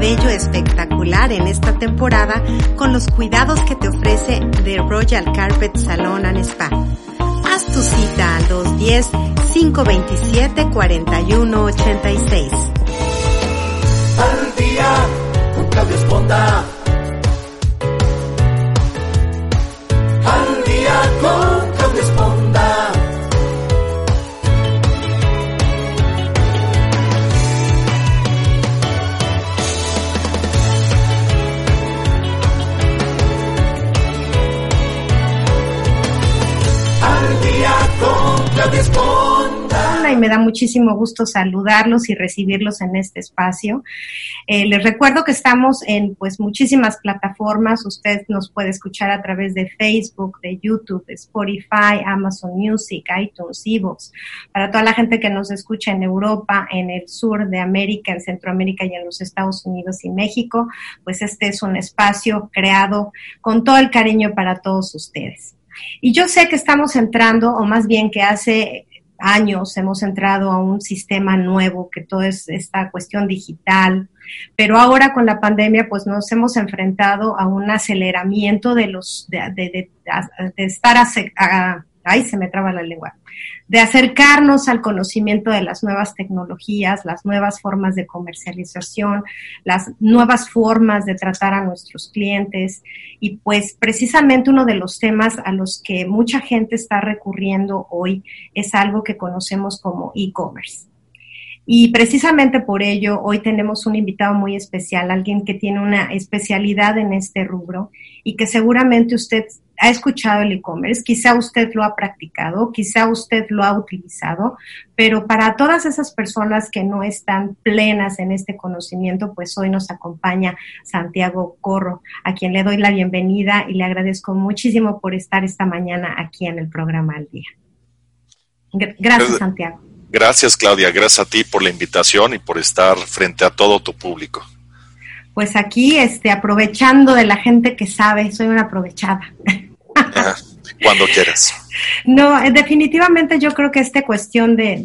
Cabello espectacular en esta temporada con los cuidados que te ofrece The Royal Carpet Salon and Spa. Haz tu cita al 210-527-4186. Al día con Claudia Esponda. Me da muchísimo gusto saludarlos y recibirlos en este espacio. Eh, les recuerdo que estamos en pues muchísimas plataformas. Usted nos puede escuchar a través de Facebook, de YouTube, de Spotify, Amazon Music, iTunes, Evox. Para toda la gente que nos escucha en Europa, en el sur de América, en Centroamérica y en los Estados Unidos y México, pues este es un espacio creado con todo el cariño para todos ustedes. Y yo sé que estamos entrando, o más bien que hace años hemos entrado a un sistema nuevo, que todo es esta cuestión digital, pero ahora con la pandemia pues nos hemos enfrentado a un aceleramiento de los, de, de, estar, ace- a, ay, se me traba la lengua, de acercarnos al conocimiento de las nuevas tecnologías, las nuevas formas de comercialización, las nuevas formas de tratar a nuestros clientes y pues precisamente uno de los temas a los que mucha gente está recurriendo hoy es algo que conocemos como e-commerce. Y precisamente por ello, hoy tenemos un invitado muy especial, alguien que tiene una especialidad en este rubro y que seguramente usted ha escuchado el e-commerce, quizá usted lo ha practicado, quizá usted lo ha utilizado, pero para todas esas personas que no están plenas en este conocimiento, pues hoy nos acompaña Santiago Corro, a quien le doy la bienvenida y le agradezco muchísimo por estar esta mañana aquí en el programa al día. Gr- Gracias, Santiago. Gracias, Claudia. Gracias a ti por la invitación y por estar frente a todo tu público. Pues aquí, este, aprovechando de la gente que sabe, soy una aprovechada. Cuando quieras. No, eh, definitivamente yo creo que esta cuestión de,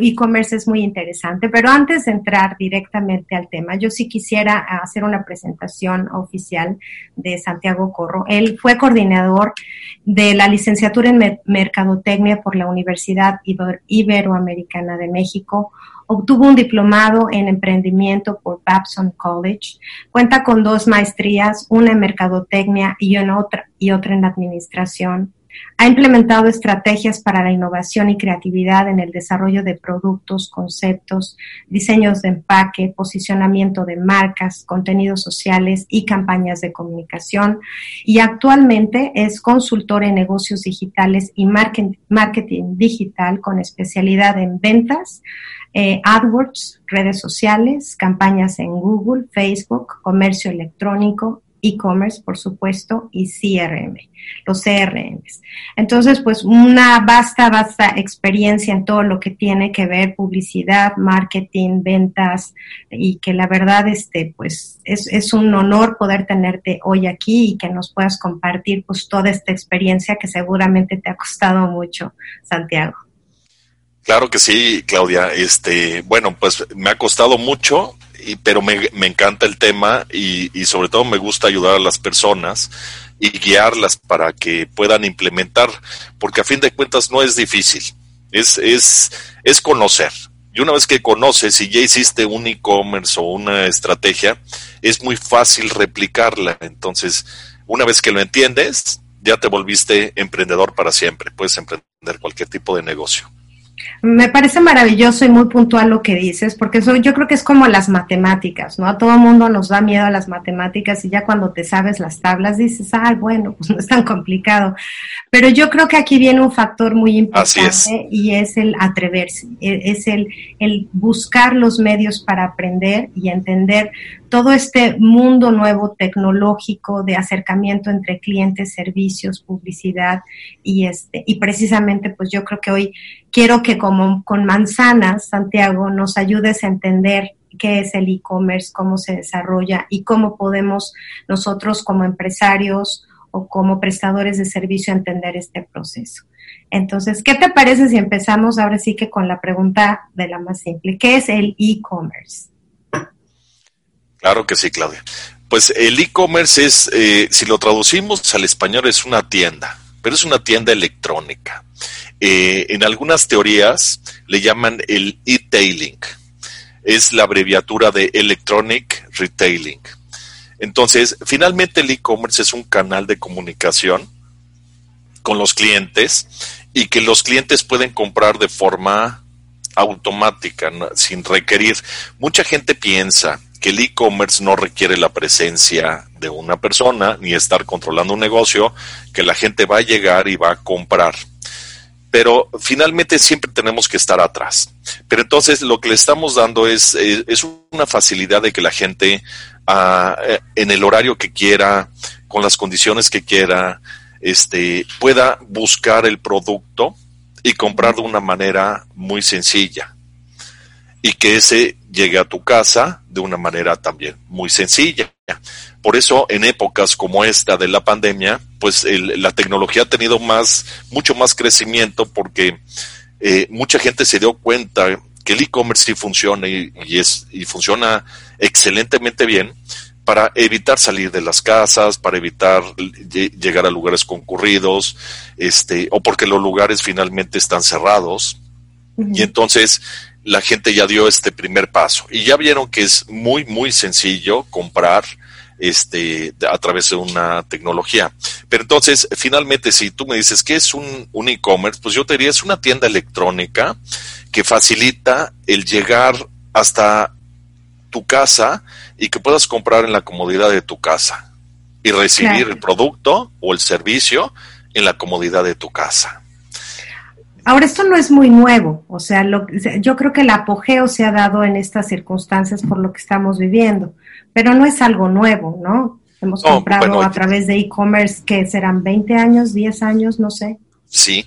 e-commerce es muy interesante, pero antes de entrar directamente al tema, yo sí quisiera hacer una presentación oficial de Santiago Corro. Él fue coordinador de la licenciatura en Mer- Mercadotecnia por la Universidad Iber- Iberoamericana de México, obtuvo un diplomado en emprendimiento por Babson College, cuenta con dos maestrías, una en mercadotecnia y, otra en administración. Ha implementado estrategias para la innovación y creatividad en el desarrollo de productos, conceptos, diseños de empaque, posicionamiento de marcas, contenidos sociales y campañas de comunicación. Y actualmente es consultor en negocios digitales y marketing, digital con especialidad en ventas, eh, AdWords, redes sociales, campañas en Google, Facebook, comercio electrónico, e-commerce, por supuesto, y CRM, los CRMs. Entonces, pues una vasta, vasta experiencia en todo lo que tiene que ver publicidad, marketing, ventas, y que la verdad, este, pues es, es un honor poder tenerte hoy aquí y que nos puedas compartir pues toda esta experiencia que seguramente te ha costado mucho, Santiago. Claro que sí, Claudia. Este, bueno, pues me ha costado mucho, y, pero me, me encanta el tema y, y sobre todo me gusta ayudar a las personas y guiarlas para que puedan implementar, porque a fin de cuentas no es difícil, es, es, es conocer. Y una vez que conoces y ya hiciste un e-commerce o una estrategia, es muy fácil replicarla. Entonces, una vez que lo entiendes, ya te volviste emprendedor para siempre. Puedes emprender cualquier tipo de negocio. Me parece maravilloso y muy puntual lo que dices, porque eso yo creo que es como las matemáticas, ¿no? A todo mundo nos da miedo a las matemáticas y ya cuando te sabes las tablas dices, ay, bueno, pues no es tan complicado. Pero yo creo que aquí viene un factor muy importante y es el atreverse, e, es el, el buscar los medios para aprender y entender todo este mundo nuevo tecnológico de acercamiento entre clientes, servicios, publicidad y este y precisamente pues yo creo que hoy quiero que como con manzanas Santiago nos ayudes a entender qué es el e-commerce, cómo se desarrolla y cómo podemos nosotros como empresarios o como prestadores de servicio entender este proceso. Entonces, ¿qué te parece si empezamos ahora sí que con la pregunta de la más simple? ¿Qué es el e-commerce? Claro que sí, Claudia. Pues el e-commerce es, eh, si lo traducimos al español, es una tienda, pero es una tienda electrónica. Eh, en algunas teorías le llaman el e-tailing. Es la abreviatura de Electronic Retailing. Entonces, finalmente el e-commerce es un canal de comunicación con los clientes y que los clientes pueden comprar de forma automática, sin requerir. Mucha gente piensa que el e-commerce no requiere la presencia de una persona ni estar controlando un negocio, que la gente va a llegar y va a comprar. Pero finalmente siempre tenemos que estar atrás. Pero entonces lo que le estamos dando es, es, una facilidad de que la gente ah, eh, en el horario que quiera, con las condiciones que quiera, este, pueda buscar el producto y comprar de una manera muy sencilla. Y que ese llegue a tu casa de una manera también muy sencilla. Por eso, en épocas como esta de la pandemia, pues la tecnología ha tenido más, mucho más crecimiento porque eh, mucha gente se dio cuenta que el e-commerce sí funciona y, es, y funciona excelentemente bien para evitar salir de las casas, para evitar llegar a lugares concurridos, este, o porque los lugares finalmente están cerrados. Y entonces la gente ya dio este primer paso y ya vieron que es muy, muy sencillo comprar este, a través de una tecnología. Pero entonces, finalmente, si tú me dices que es un, un e-commerce, pues yo te diría, es una tienda electrónica que facilita el llegar hasta tu casa y que puedas comprar en la comodidad de tu casa y recibir el producto o el servicio en la comodidad de tu casa. Ahora, esto no es muy nuevo, o sea, lo, yo creo que el apogeo se ha dado en estas circunstancias por lo que estamos viviendo, pero no es algo nuevo, ¿no? Hemos comprado a través de e-commerce que serán 20 años, 10 años, no sé. Sí,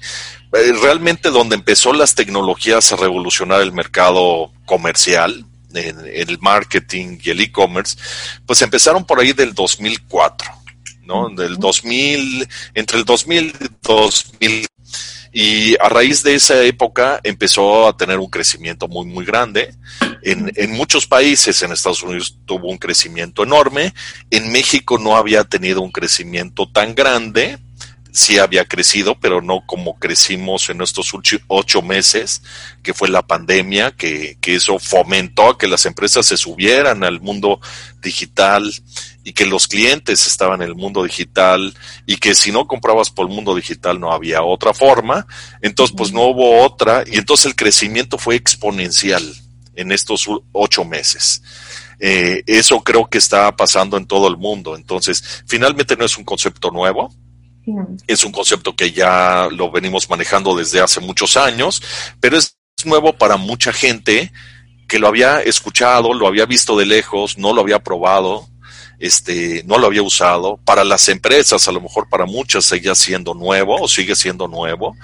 eh, realmente donde empezó las tecnologías a revolucionar el mercado comercial, en, el marketing y el e-commerce, pues empezaron por ahí del 2004, ¿no? Del 2000, entre el 2000 y 2000 y a raíz de esa época empezó a tener un crecimiento muy, muy grande. En, en, muchos países, en Estados Unidos tuvo un crecimiento enorme. En México no había tenido un crecimiento tan grande. Sí había crecido, pero no como crecimos en estos ocho meses, que fue la pandemia, que, que eso fomentó a que las empresas se subieran al mundo digital y que los clientes estaban en el mundo digital y que si no comprabas por el mundo digital no había otra forma, entonces pues no hubo otra y entonces el crecimiento fue exponencial en estos ocho meses. Eh, eso creo que está pasando en todo el mundo. Entonces, finalmente no es un concepto nuevo, es un concepto que ya lo venimos manejando desde hace muchos años, pero es nuevo para mucha gente que lo había escuchado, lo había visto de lejos, no lo había probado, este, no lo había usado. Para las empresas, a lo mejor para muchas sigue siendo nuevo o sigue siendo nuevo.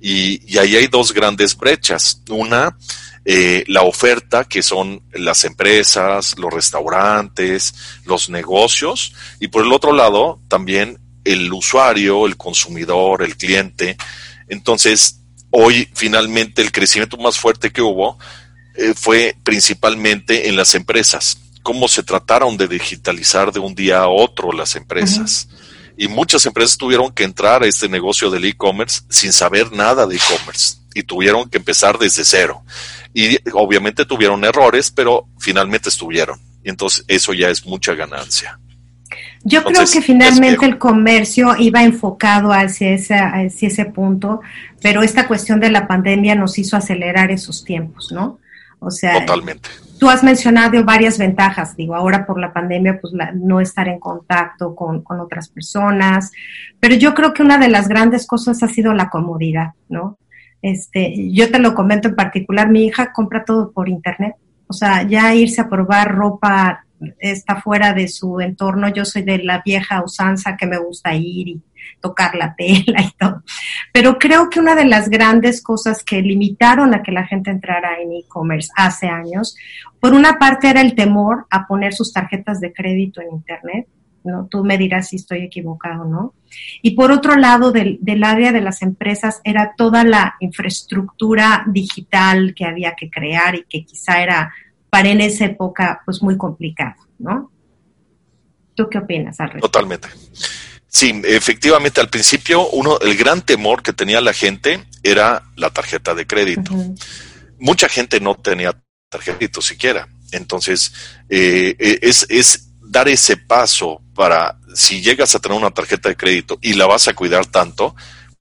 Y, ahí hay dos grandes brechas. Una, eh, la oferta, que son las empresas, los restaurantes, los negocios. Y por el otro lado, también el usuario, el consumidor, el cliente. Entonces, hoy finalmente el crecimiento más fuerte que hubo eh, fue principalmente en las empresas cómo se trataron de digitalizar de un día a otro las empresas. Y muchas empresas tuvieron que entrar a este negocio del e-commerce sin saber nada de e-commerce y tuvieron que empezar desde cero. Y obviamente tuvieron errores, pero finalmente estuvieron. Y entonces eso ya es mucha ganancia. Yo creo que finalmente el comercio iba enfocado hacia ese, hacia ese punto, pero esta cuestión de la pandemia nos hizo acelerar esos tiempos, ¿no? O sea, totalmente. Tú has mencionado varias ventajas, digo, ahora por la pandemia, pues no estar en contacto con, con otras personas, pero yo creo que una de las grandes cosas ha sido la comodidad, ¿no? Este, yo te lo comento en particular, mi hija compra todo por internet, o sea, ya irse a probar ropa está fuera de su entorno. Yo soy de la vieja usanza que me gusta ir y tocar la tela y todo. Pero creo que una de las grandes cosas que limitaron a que la gente entrara en e-commerce hace años, por una parte era el temor a poner sus tarjetas de crédito en Internet. ¿no? Tú me dirás si estoy equivocado, ¿no? Y por otro lado, del, del área de las empresas era toda la infraestructura digital que había que crear y que quizá era para en esa época pues muy complicado, ¿no? ¿Tú qué opinas al Totalmente. Sí, efectivamente, al principio uno, el gran temor que tenía la gente era la tarjeta de crédito. Mucha gente no tenía crédito siquiera. Entonces, eh, eh, es, es dar ese paso para, si llegas a tener una tarjeta de crédito y la vas a cuidar tanto,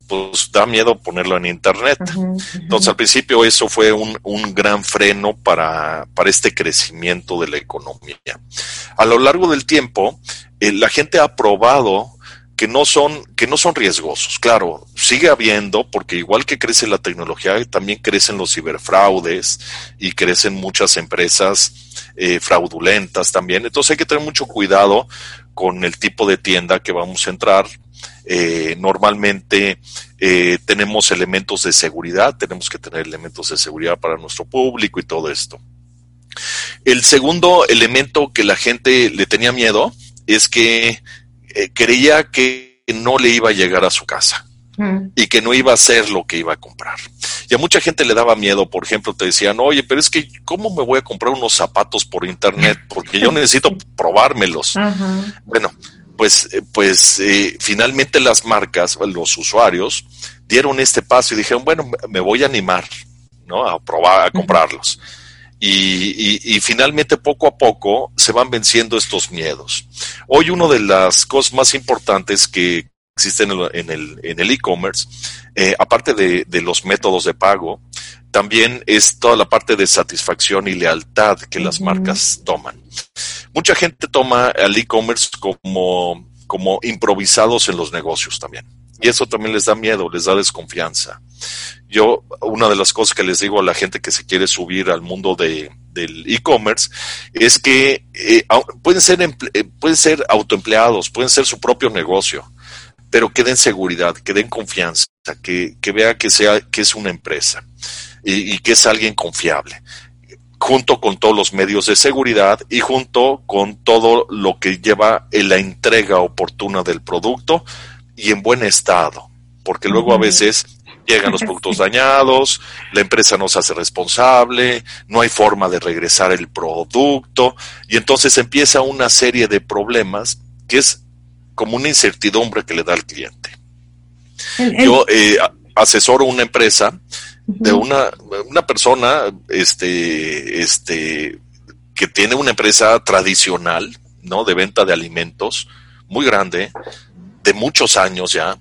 pues da miedo ponerlo en internet. Entonces al principio eso fue un, un gran freno para, para, este crecimiento de la economía. A lo largo del tiempo, eh, la gente ha probado que no son que no son riesgosos. Claro, sigue habiendo porque igual que crece la tecnología, también crecen los ciberfraudes y crecen muchas empresas eh, fraudulentas también. Entonces hay que tener mucho cuidado con el tipo de tienda que vamos a entrar. Eh, normalmente eh, tenemos elementos de seguridad, tenemos que tener elementos de seguridad para nuestro público y todo esto. El segundo elemento que la gente le tenía miedo es que eh, creía que no le iba a llegar a su casa mm. y que no iba a ser lo que iba a comprar. Y a mucha gente le daba miedo, por ejemplo, te decían, oye, pero es que, ¿cómo me voy a comprar unos zapatos por internet? Porque yo necesito probármelos. Bueno, pues, eh, pues eh, finalmente las marcas, los usuarios, dieron este paso y dijeron, bueno, me voy a animar, ¿no? A probar, a comprarlos. Y, finalmente poco a poco se van venciendo estos miedos. Hoy una de las cosas más importantes que existen en el e-commerce, eh, aparte de, los métodos de pago, también es toda la parte de satisfacción y lealtad que las marcas toman. Mucha gente toma al e-commerce como, como improvisados en los negocios también. Y eso también les da miedo, les da desconfianza yo, una de las cosas que les digo a la gente que se quiere subir al mundo de, del e-commerce es que eh, pueden, ser eh, pueden ser autoempleados, pueden ser su propio negocio, pero que den seguridad, que den confianza, que, que vea que, sea, que es una empresa y, y que es alguien confiable junto con todos los medios de seguridad y junto con todo lo que lleva en la entrega oportuna del producto y en buen estado, porque luego a veces llegan los productos dañados, la empresa no se hace responsable, no hay forma de regresar el producto y entonces empieza una serie de problemas que es como una incertidumbre que le da al cliente. Yo eh, asesoro una empresa de una, una persona este, este, que tiene una empresa tradicional, ¿no? De venta de alimentos, muy grande, de muchos años ya,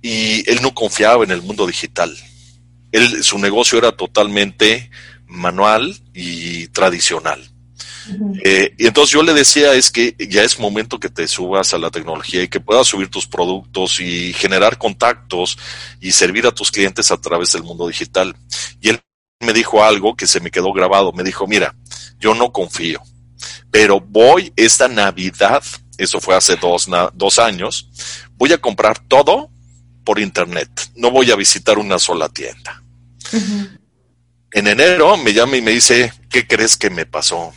y él no confiaba en el mundo digital. Él, su negocio era totalmente manual y tradicional. Eh, y entonces yo le decía es que ya es momento que te subas a la tecnología y que puedas subir tus productos y generar contactos y servir a tus clientes a través del mundo digital. Y él me dijo algo que se me quedó grabado. Me dijo, mira, yo no confío, pero voy esta Navidad, eso fue hace dos, dos años, voy a comprar todo por internet. No voy a visitar una sola tienda. En enero me llama y me dice, ¿qué crees que me pasó?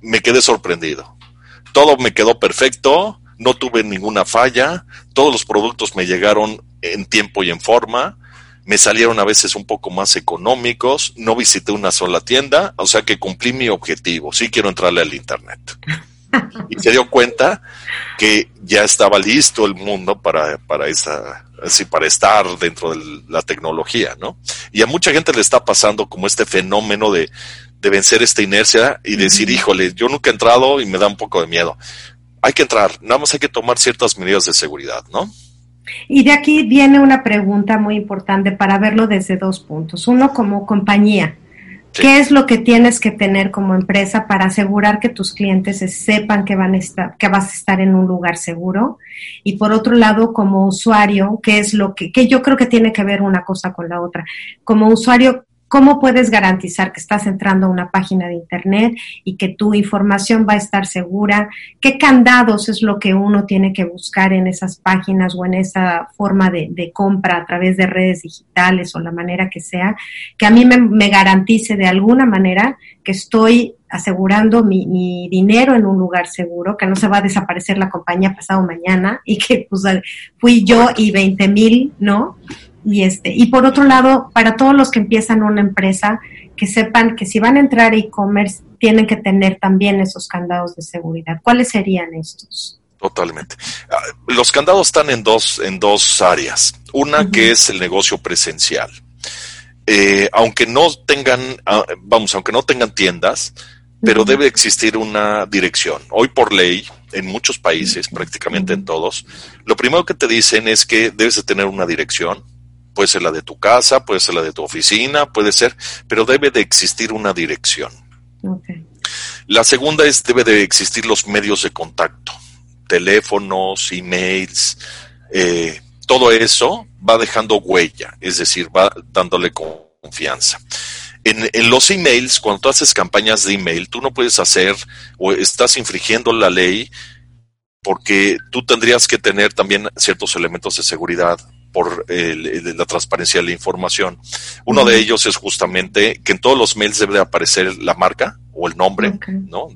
Me quedé sorprendido. Todo me quedó perfecto, no tuve ninguna falla, todos los productos me llegaron en tiempo y en forma, me salieron a veces un poco más económicos, no visité una sola tienda, o sea que cumplí mi objetivo, sí quiero entrarle al Internet. y se dio cuenta que ya estaba listo el mundo para, para esa, así para estar dentro de la tecnología, ¿no? Y a mucha gente le está pasando como este fenómeno de, de vencer esta inercia y decir, híjole, yo nunca he entrado y me da un poco de miedo. Hay que entrar, nada más hay que tomar ciertas medidas de seguridad, ¿no? Y de aquí viene una pregunta muy importante para verlo desde dos puntos. Uno, como compañía, ¿qué es lo que tienes que tener como empresa para asegurar que tus clientes sepan que, van a estar, que vas a estar en un lugar seguro? Y por otro lado, como usuario, ¿qué es lo que, que yo creo que tiene que ver una cosa con la otra? Como usuario, ¿Cómo puedes garantizar que estás entrando a una página de Internet y que tu información va a estar segura? ¿Qué candados es lo que uno tiene que buscar en esas páginas o en esa forma de, compra a través de redes digitales o la manera que sea, que a mí me, garantice de alguna manera que estoy asegurando mi, dinero en un lugar seguro, que no se va a desaparecer la compañía pasado mañana y que pues, fui yo y 20 mil, ¿no? Y, este, y por otro lado, para todos los que empiezan una empresa, que sepan que si van a entrar a e-commerce, tienen que tener también esos candados de seguridad. ¿Cuáles serían estos? Totalmente. Ah, los candados están en dos, en dos áreas. Una que es el negocio presencial. Eh, aunque no tengan, ah, vamos, aunque no tengan tiendas, pero debe existir una dirección. Hoy por ley, en muchos países, prácticamente en todos, lo primero que te dicen es que debes de tener una dirección, Puede ser la de tu casa, puede ser la de tu oficina, puede ser, pero debe de existir una dirección. La segunda es, debe de existir los medios de contacto, teléfonos, emails, eh, todo eso va dejando huella, es decir, va dándole confianza. En, en, los emails, cuando tú haces campañas de email, tú no puedes hacer o estás infringiendo la ley porque tú tendrías que tener también ciertos elementos de seguridad por la transparencia de la información. Uno de ellos es justamente que en todos los mails debe aparecer la marca o el nombre, ¿no?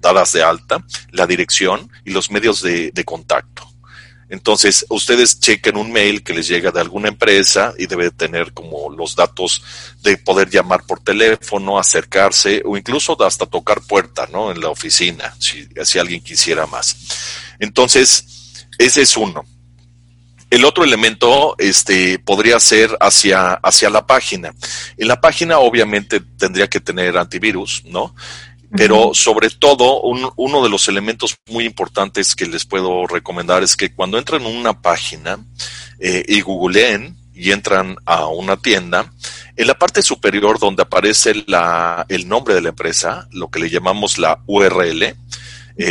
dadas de alta, la dirección y los medios de, contacto. Entonces, ustedes chequen un mail que les llega de alguna empresa y debe tener como los datos de poder llamar por teléfono, acercarse o incluso hasta tocar puerta, ¿no? En la oficina, si, si alguien quisiera más. Entonces, ese es uno. El otro elemento este, podría ser hacia, hacia la página. En la página obviamente tendría que tener antivirus, ¿no? Pero sobre todo, uno de los elementos muy importantes que les puedo recomendar es que cuando entran en una página eh, y googleen y entran a una tienda, en la parte superior donde aparece la, el nombre de la empresa, lo que le llamamos la URL, eh,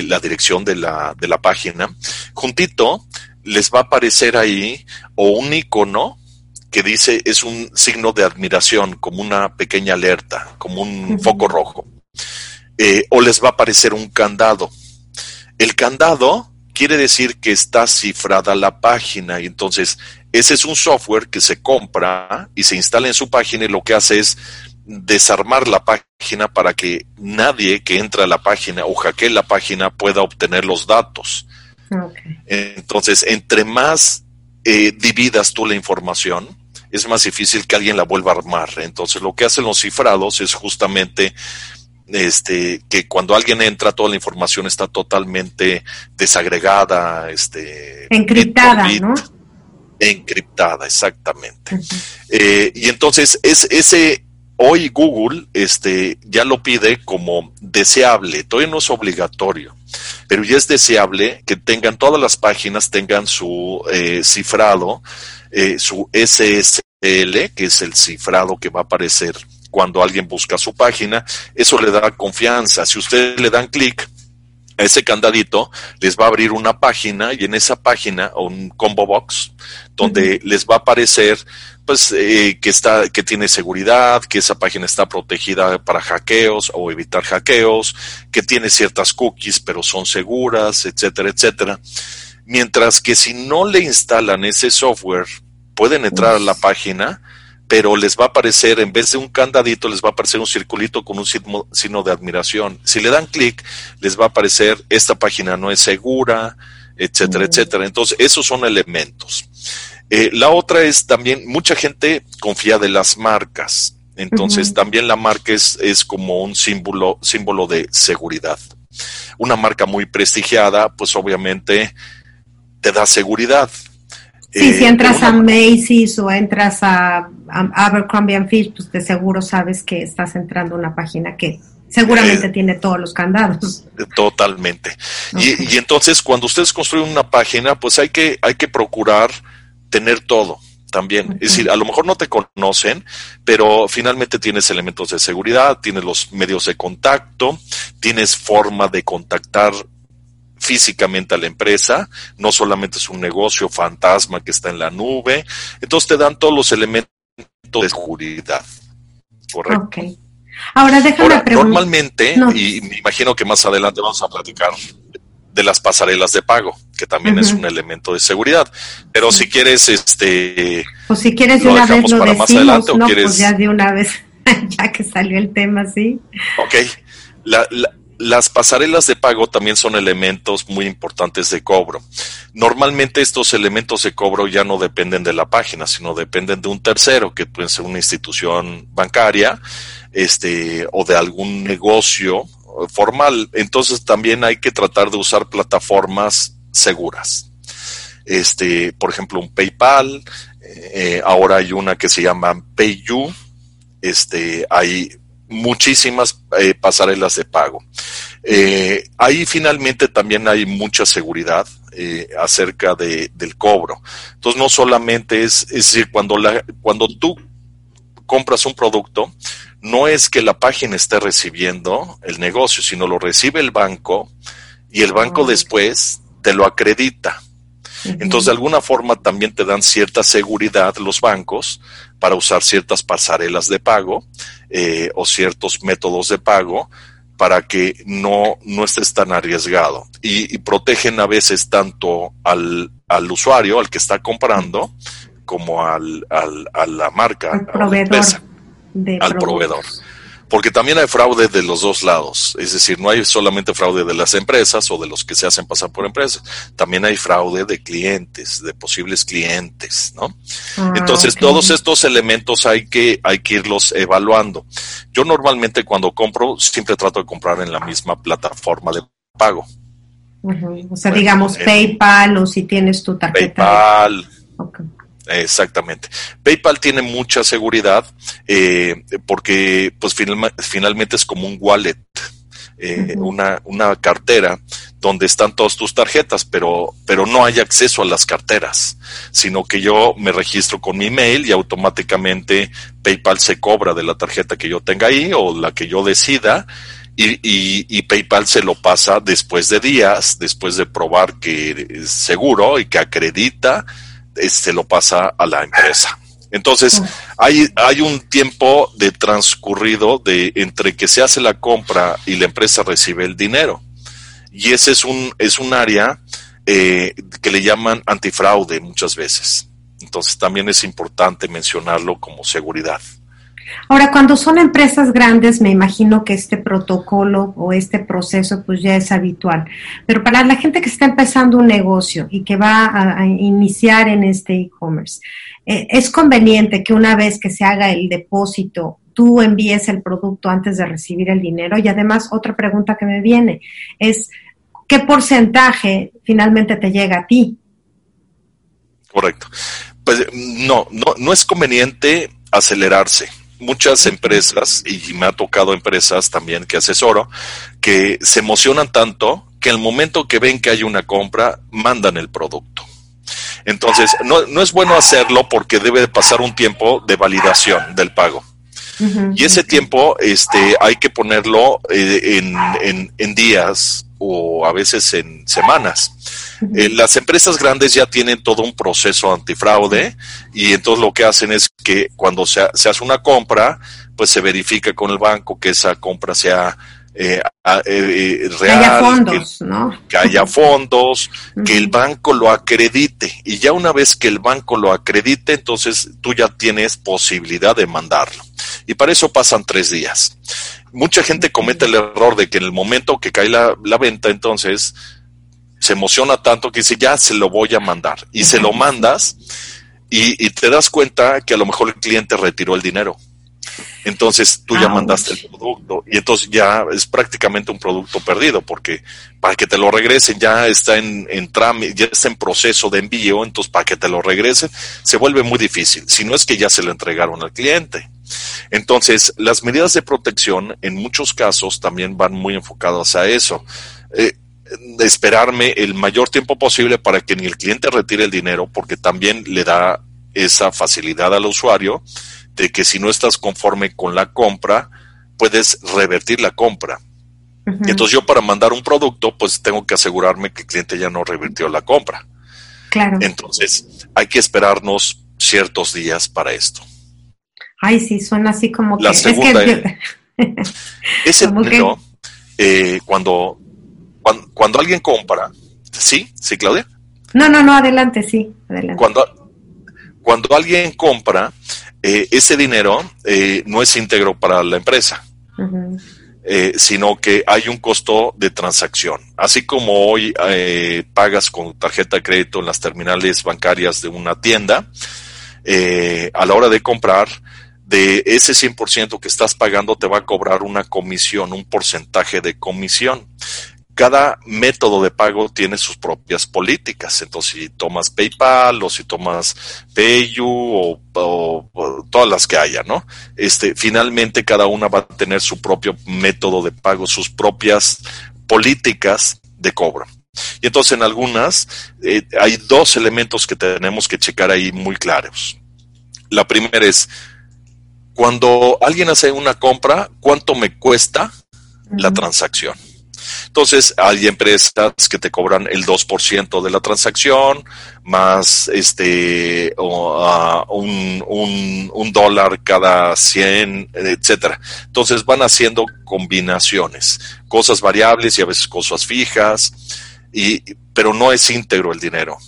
la dirección de la, de la página, juntito les va a aparecer ahí o un icono que dice es un signo de admiración, como una pequeña alerta, como un foco rojo. Eh, o les va a aparecer un candado. El candado quiere decir que está cifrada la página y entonces ese es un software que se compra y se instala en su página y lo que hace es desarmar la página para que nadie que entra a la página o hackee la página pueda obtener los datos. Entonces, entre más eh, dividas tú la información, es más difícil que alguien la vuelva a armar. Entonces, lo que hacen los cifrados es justamente este, que cuando alguien entra, toda la información está totalmente desagregada, este, encriptada, ¿no? Encriptada, exactamente. Eh, y entonces, es ese hoy Google este, ya lo pide como deseable, todavía no es obligatorio, pero ya es deseable que tengan todas las páginas, tengan su eh, cifrado, eh, su SSL, que es el cifrado que va a aparecer cuando alguien busca su página, eso le da confianza. Si ustedes le dan clic, ese candadito les va a abrir una página y en esa página o un combo box donde les va a aparecer pues eh, que está que tiene seguridad que esa página está protegida para hackeos o evitar hackeos que tiene ciertas cookies pero son seguras etcétera etcétera. Mientras que si no le instalan ese software pueden entrar a la página pero les va a aparecer, en vez de un candadito, les va a aparecer un circulito con un signo, de admiración. Si le dan clic, les va a aparecer, esta página no es segura, etcétera, etcétera. Entonces, esos son elementos. Eh, la otra es también, mucha gente confía de las marcas. Entonces, también la marca es, es como un símbolo, símbolo de seguridad. Una marca muy prestigiada, pues obviamente te da seguridad. Sí, si eh, entras a Macy's o entras a, Abercrombie Fitch, pues de seguro sabes que estás entrando a una página que seguramente eh, tiene todos los candados. Totalmente. Y, y, entonces cuando ustedes construyen una página, pues hay que, hay que procurar tener todo también. Es decir, a lo mejor no te conocen, pero finalmente tienes elementos de seguridad, tienes los medios de contacto, tienes forma de contactar físicamente a la empresa, no solamente es un negocio fantasma que está en la nube, entonces te dan todos los elementos de seguridad. Correcto. Okay. Ahora déjame preguntar. Normalmente, y me imagino que más adelante vamos a platicar de las pasarelas de pago, que también es un elemento de seguridad. Pero si quieres, este... Pues si quieres de una vez lo decimos, más adelante, ¿o quieres... pues ya de una vez, ya que salió el tema, sí. Ok. Las pasarelas de pago también son elementos muy importantes de cobro. Normalmente estos elementos de cobro ya no dependen de la página, sino dependen de un tercero, que puede ser una institución bancaria, este, o de algún negocio formal. Entonces también hay que tratar de usar plataformas seguras. Este, por ejemplo, un PayPal, eh, ahora hay una que se llama PayU, este, hay muchísimas eh, pasarelas de pago. Eh, ahí finalmente también hay mucha seguridad acerca de, del cobro. Entonces no solamente es, es decir, cuando, la, cuando tú compras un producto, no es que la página esté recibiendo el negocio, sino lo recibe el banco y el banco después te lo acredita. Entonces, de alguna forma también te dan cierta seguridad los bancos para usar ciertas pasarelas de pago eh, o ciertos métodos de pago para que no, no estés tan arriesgado. Y, protegen a veces tanto al, al, usuario, al que está comprando, como al, al a la marca, a la empresa al proveedor. Porque también hay fraude de los dos lados. Es decir, no hay solamente fraude de las empresas o de los que se hacen pasar por empresas. También hay fraude de clientes, de posibles clientes, ¿no? Ah, Entonces, todos estos elementos hay que, hay que irlos evaluando. Yo normalmente cuando compro, siempre trato de comprar en la misma plataforma de pago. O sea, digamos PayPal o si tienes tu tarjeta. PayPal. Exactamente. PayPal tiene mucha seguridad eh, porque pues finalmente es como un wallet, eh, una, una cartera donde están todas tus tarjetas, pero, pero no hay acceso a las carteras, sino que yo me registro con mi email y automáticamente PayPal se cobra de la tarjeta que yo tenga ahí o la que yo decida y, y, y, PayPal se lo pasa después de días, después de probar que es seguro y que acredita se lo pasa a la empresa. Entonces, hay, hay un tiempo de transcurrido de entre que se hace la compra y la empresa recibe el dinero. Y ese es un, es un área eh, que le llaman antifraude muchas veces. Entonces, también es importante mencionarlo como seguridad. Ahora, cuando son empresas grandes, me imagino que este protocolo o este proceso pues ya es habitual. Pero para la gente que está empezando un negocio y que va a, iniciar en este e-commerce, eh, es conveniente que una vez que se haga el depósito, tú envíes el producto antes de recibir el dinero. Y además, otra pregunta que me viene es, ¿qué porcentaje finalmente te llega a ti? Correcto. Pues no, no, no es conveniente acelerarse muchas empresas, y me ha tocado empresas también que asesoro, que se emocionan tanto que el momento que ven que hay una compra, mandan el producto. Entonces, no, no es bueno hacerlo porque debe pasar un tiempo de validación del pago. Y ese tiempo este, hay que ponerlo eh, en, en, en días o a veces en semanas. Eh, las empresas grandes ya tienen todo un proceso antifraude y entonces lo que hacen es que cuando se, hace una compra, pues se verifica con el banco que esa compra sea eh, eh, real, que haya fondos, que, ¿no? que haya fondos, que el banco lo acredite. Y ya una vez que el banco lo acredite, entonces tú ya tienes posibilidad de mandarlo. Y para eso pasan tres días. Mucha gente comete el error de que en el momento que cae la, la venta, entonces se emociona tanto que dice, ya se lo voy a mandar. Y se lo mandas y, te das cuenta que a lo mejor el cliente retiró el dinero. Entonces tú ya mandaste el producto y entonces ya es prácticamente un producto perdido porque para que te lo regresen ya está en, en trámite, ya está en proceso de envío, entonces para que te lo regresen se vuelve muy difícil, si no es que ya se lo entregaron al cliente. Entonces las medidas de protección en muchos casos también van muy enfocadas a eso. Eh, esperarme el mayor tiempo posible para que ni el cliente retire el dinero, porque también le da esa facilidad al usuario de que si no estás conforme con la compra, puedes revertir la compra. Y entonces yo para mandar un producto, pues tengo que asegurarme que el cliente ya no revirtió la compra. Claro. Entonces hay que esperarnos ciertos días para esto. Ay, sí, suena así como La segunda es, ese dinero, eh, cuando, cuando, cuando alguien compra, ¿sí? ¿Sí, Claudia? No, no, no, adelante, sí, adelante. Cuando, cuando alguien compra, eh, ese dinero eh, no es íntegro para la empresa. Eh, sino que hay un costo de transacción. Así como hoy eh, pagas con tarjeta de crédito en las terminales bancarias de una tienda, eh, a la hora de comprar, de ese 100% que estás pagando te va a cobrar una comisión, un porcentaje de comisión cada método de pago tiene sus propias políticas. Entonces, si tomas PayPal o si tomas PayU o, todas las que haya, ¿no? Este, finalmente cada una va a tener su propio método de pago, sus propias políticas de cobro. Y entonces en algunas eh, hay dos elementos que tenemos que checar ahí muy claros. La primera es, cuando alguien hace una compra, ¿cuánto me cuesta la transacción? Entonces, hay empresas que te cobran el 2% de la transacción, más este uh, un, un, dólar cada 100, etcétera. Entonces, van haciendo combinaciones, cosas variables y a veces cosas fijas, y, pero no es íntegro el dinero.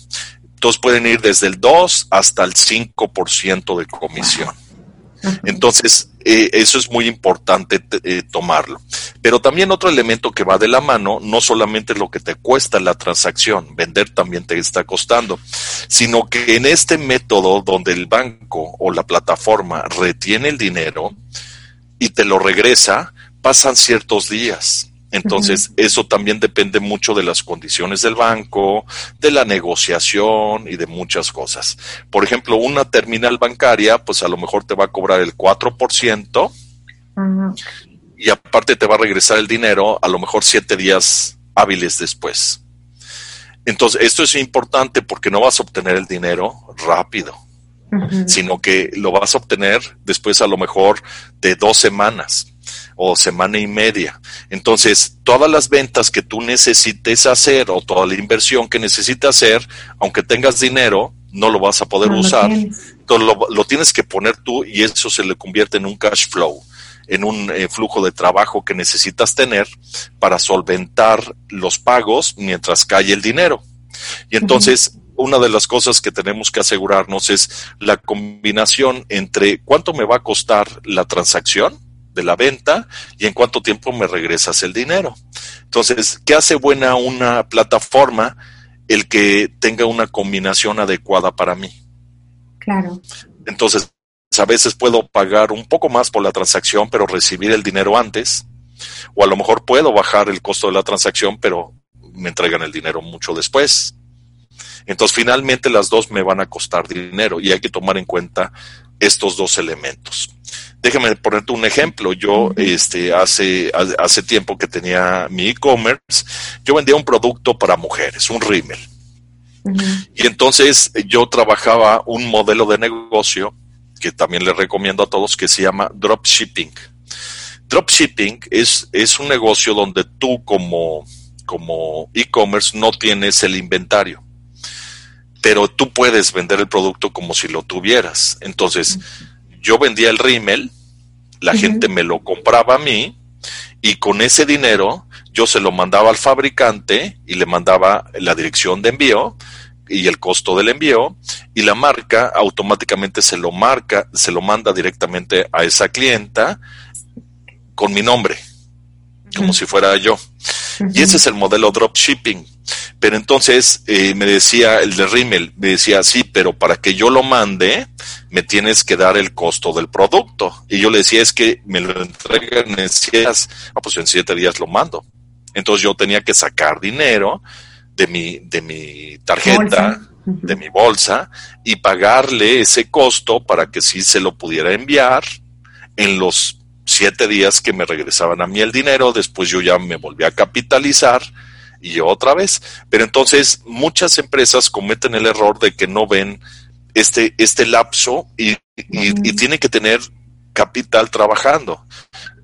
Entonces, pueden ir desde el 2 hasta el 5% de comisión. Entonces, eh, eso es muy importante eh, tomarlo. Pero también otro elemento que va de la mano, no solamente lo que te cuesta la transacción, vender también te está costando, sino que en este método donde el banco o la plataforma retiene el dinero y te lo regresa, pasan ciertos días. Entonces, eso también depende mucho de las condiciones del banco, de la negociación y de muchas cosas. Por ejemplo, una terminal bancaria, pues a lo mejor te va a cobrar el 4% y aparte te va a regresar el dinero a lo mejor siete días hábiles después. Entonces, esto es importante porque no vas a obtener el dinero rápido, sino que lo vas a obtener después a lo mejor de dos semanas o semana y media. Entonces, todas las ventas que tú necesites hacer o toda la inversión que necesites hacer, aunque tengas dinero, no lo vas a poder usar. Entonces, lo, tienes que poner tú y eso se le convierte en un cash flow, en un eh, flujo de trabajo que necesitas tener para solventar los pagos mientras cae el dinero. Y entonces, una de las cosas que tenemos que asegurarnos es la combinación entre cuánto me va a costar la transacción, de la venta y en cuánto tiempo me regresas el dinero. Entonces, ¿qué hace buena una plataforma? El que tenga una combinación adecuada para mí. Claro. Entonces, a veces puedo pagar un poco más por la transacción, pero recibir el dinero antes. O a lo mejor puedo bajar el costo de la transacción, pero me entregan el dinero mucho después. Entonces, finalmente las dos me van a costar dinero y hay que tomar en cuenta estos dos elementos. Déjame ponerte un ejemplo. Yo, este, hace, hace tiempo que tenía mi e-commerce, yo vendía un producto para mujeres, un rímel. Y entonces yo trabajaba un modelo de negocio que también le recomiendo a todos que se llama dropshipping. Dropshipping es, es un negocio donde tú como, como e-commerce no tienes el inventario, pero tú puedes vender el producto como si lo tuvieras. Entonces, yo vendía el rímel, la gente me lo compraba a mí y con ese dinero yo se lo mandaba al fabricante y le mandaba la dirección de envío y el costo del envío y la marca automáticamente se lo marca, se lo manda directamente a esa clienta con mi nombre, como si fuera yo. Y ese es el modelo dropshipping. Pero entonces eh, me decía el de Rimmel, me decía, sí, pero para que yo lo mande, me tienes que dar el costo del producto. Y yo le decía, es que me lo entregan en siete días. Ah, pues en siete días lo mando. Entonces yo tenía que sacar dinero de mi, de mi tarjeta, de mi bolsa, y pagarle ese costo para que sí se lo pudiera enviar en los siete días que me regresaban a mí el dinero. Después yo ya me volví a capitalizar y otra vez. Pero entonces muchas empresas cometen el error de que no ven este, este lapso y, y, tienen que tener capital trabajando